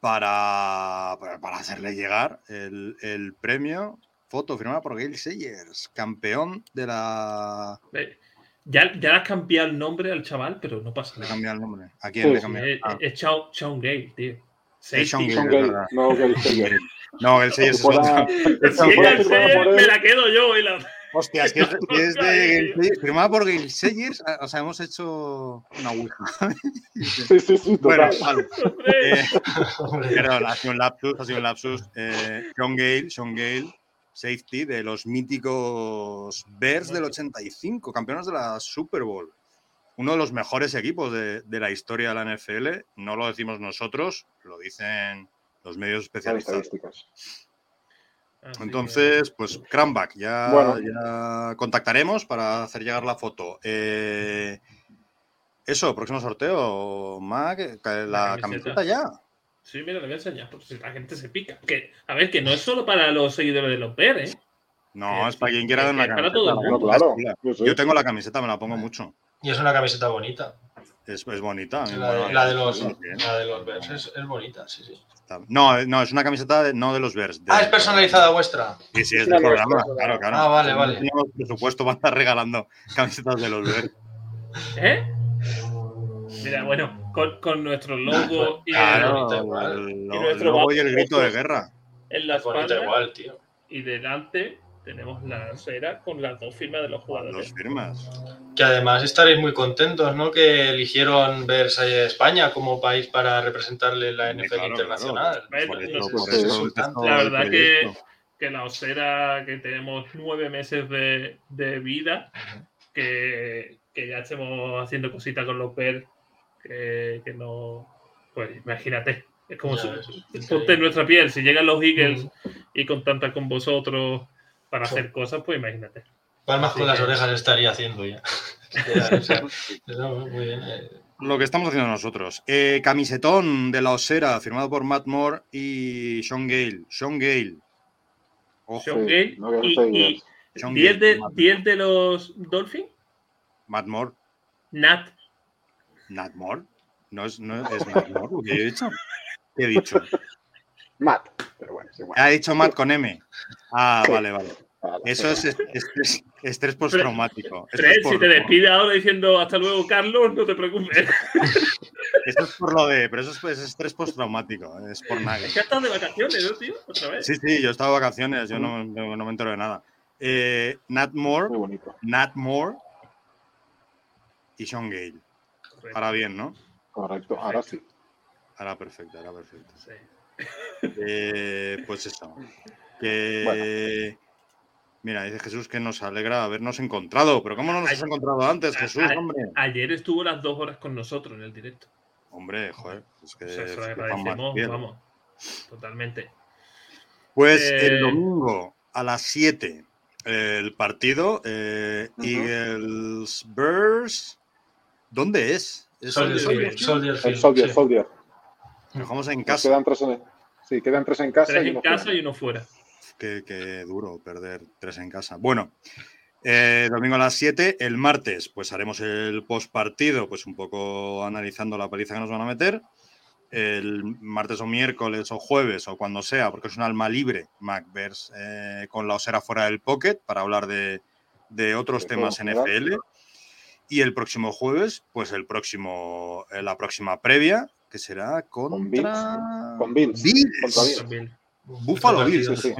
Speaker 1: para, para hacerle llegar el, el premio. Foto firmada por Gail Sayers, campeón de la.
Speaker 4: Ya, ya le has cambiado el nombre al chaval, pero no pasa
Speaker 1: nada. Le cambiado el nombre. ¿A quién le cambiado?
Speaker 4: Es, ah. es Sean Gale, tío.
Speaker 1: Es Sean Gale, no Gale No, el 6 es
Speaker 4: otro. Me la quedo yo y la...
Speaker 1: Hostia, es que es, de firmada por Gale Sayers, o sea, hemos hecho una ouija.
Speaker 3: Sí, sí, sí. Bueno, vale.
Speaker 1: Eh, perdón, ha sido un lapsus, ha sido un lapsus. Eh, Sean Gale, Sean Gale safety de los míticos Bears del 85, campeones de la Super Bowl. Uno de los mejores equipos de, la historia de la NFL. No lo decimos nosotros, lo dicen los medios especializados. Entonces, pues Cranback, ya, ya, contactaremos para hacer llegar la foto. Eh, eso, próximo sorteo, Mac, la, camiseta ya.
Speaker 4: Sí, mira, le voy a enseñar, porque si la gente se pica. Que, a ver, que no es solo para los seguidores de los PER, ¿eh?
Speaker 1: No, es para quien quiera dar una camiseta.
Speaker 4: Para todo el mundo.
Speaker 3: claro.
Speaker 1: Yo tengo la camiseta, me la pongo mucho.
Speaker 2: Y es una camiseta bonita.
Speaker 1: Es, es bonita.
Speaker 2: La de, la de los, la de los Bears es, es, bonita, sí, sí.
Speaker 1: No, no, es una camiseta de, no de los Bears.
Speaker 2: ah, es personalizada vuestra.
Speaker 1: Sí, sí, es del programa. Claro, claro.
Speaker 2: Ah, vale, vale.
Speaker 1: No presupuesto para estar regalando camisetas de los Bears.
Speaker 4: ¿Eh? Mira, bueno, con, con nuestro logo y,
Speaker 1: el, logo y el grito de guerra.
Speaker 4: En la espalda igual, tío. Y delante tenemos la acera con las dos firmas de los jugadores.
Speaker 1: Dos firmas.
Speaker 2: Que además estaréis muy contentos, ¿no? Que eligieron Versailles España como país para representarle la NFL internacional.
Speaker 4: la verdad que, que, la osera que tenemos nueve meses de, de vida, que, que, ya estemos haciendo cositas con los Bears que, no. Pues imagínate, es como si, ponte en nuestra piel, si llegan los Eagles y contactan con vosotros para hacer cosas, pues imagínate.
Speaker 2: Palmas con las orejas estaría haciendo ya.
Speaker 1: Eh. Lo que estamos haciendo nosotros. Eh, camisetón de la Osera, firmado por Matt Moore y Sean Gale. Sean Gale.
Speaker 4: Sean Gale. y, 10 de, de los Dolphins.
Speaker 1: Matt Moore.
Speaker 4: Nat
Speaker 1: Nat Moore. No es, no es Matt Moore lo que he dicho. ¿Qué he dicho?
Speaker 3: Matt, pero bueno, es igual.
Speaker 1: Ha dicho Matt con M. Ah, vale, vale. Eso es estrés, postraumático.
Speaker 4: Fred, si te despide ahora diciendo hasta luego, Carlos, no te preocupes.
Speaker 1: Eso es por lo de. Pero eso es, estrés postraumático. Es por nada.
Speaker 4: Es que estás de vacaciones, ¿no, tío? ¿Otra vez?
Speaker 1: Sí, sí, yo he estado de vacaciones. Yo no, no me entero de nada. Eh, Nat Moore. Nat Moore y Sean Gale. Ahora bien, ¿no?
Speaker 3: Correcto, ahora sí.
Speaker 1: Ahora perfecto, ahora perfecto. Sí. Eh, pues eso. Que... Mira, dice Jesús que nos alegra habernos encontrado. Pero ¿cómo no nos has encontrado antes, Jesús, hombre?
Speaker 4: Ayer estuvo las dos horas con nosotros en el directo.
Speaker 1: Hombre, joder. Es que
Speaker 4: se lo agradecemos, vamos. Totalmente.
Speaker 1: Pues el eh, domingo a las 7 el partido eh, Eagles Bears ¿Dónde es?
Speaker 2: Soldier, Soldier,
Speaker 3: Soldier, Soldier, Soldier, Soldier.
Speaker 1: Jugamos en casa.
Speaker 3: Quedan tres en, sí, quedan tres en casa.
Speaker 4: Tres en casa y uno fuera.
Speaker 1: Qué, duro perder tres en casa. Bueno, eh, domingo a las 7, el martes, pues haremos el post partido, pues un poco analizando la paliza que nos van a meter. El martes o miércoles o jueves o cuando sea, porque es un alma libre, MacBers, eh, con la osera fuera del pocket para hablar de, de otros temas NFL. Y el próximo jueves, pues el próximo, eh, la próxima previa, que será contra...
Speaker 3: Con Bills. Bills.
Speaker 1: Bills. Buffalo Bills. Sí, sí.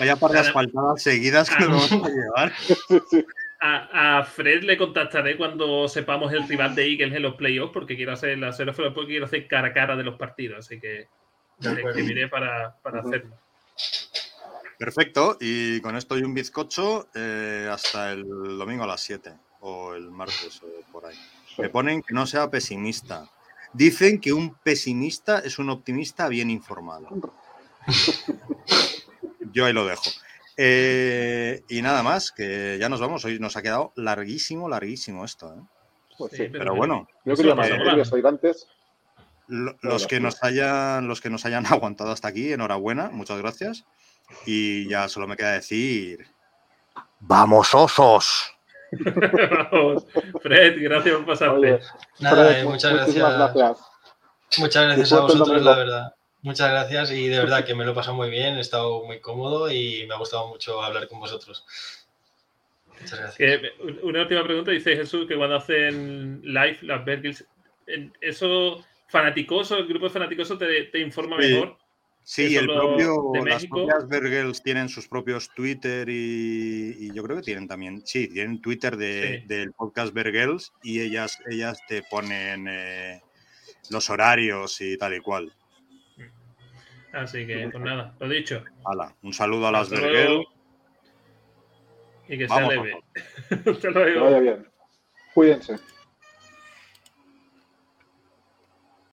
Speaker 1: Vaya par de asfaltadas seguidas que nos vamos a llevar.
Speaker 4: a, Fred le contactaré cuando sepamos el rival de Eagles en los playoffs, porque quiero hacer la porque quiero hacer cara a cara de los partidos, así que le escribiré para, para hacerlo.
Speaker 1: Perfecto, y con esto y un bizcocho eh, hasta el domingo a las 7 o el martes o por ahí. Me ponen que no sea pesimista. Dicen que un pesimista es un optimista bien informado. Yo ahí lo dejo. Eh, y nada más, que ya nos vamos. Hoy nos ha quedado larguísimo, larguísimo esto. ¿eh? Pues sí, pero, bueno. Yo quería más antes. Los que, nos hayan, los que nos hayan aguantado hasta aquí, enhorabuena, muchas gracias. Y ya solo me queda decir: ¡Vamos, osos!
Speaker 4: Vamos. Fred, gracias por pasarte.
Speaker 2: Nada, eh, muchas gracias. Muchas gracias a vosotros, la verdad. Muchas gracias y de verdad que me lo he pasado muy bien, he estado muy cómodo y me ha gustado mucho hablar con vosotros. Muchas gracias.
Speaker 4: una última pregunta, dice Jesús, que cuando hacen live las Bergils, ¿eso fanaticoso, el grupo de fanaticoso te, te informa mejor?
Speaker 1: Sí, el propio, las propias Bergels tienen sus propios Twitter y, yo creo que tienen también, sí, tienen Twitter del podcast Bergels y ellas, ellas te ponen eh, los horarios y tal y cual.
Speaker 4: Así que, pues nada, lo dicho.
Speaker 1: Hala, un saludo a las Bergel.
Speaker 4: Y que sea leve.
Speaker 3: Vaya bien. Cuídense.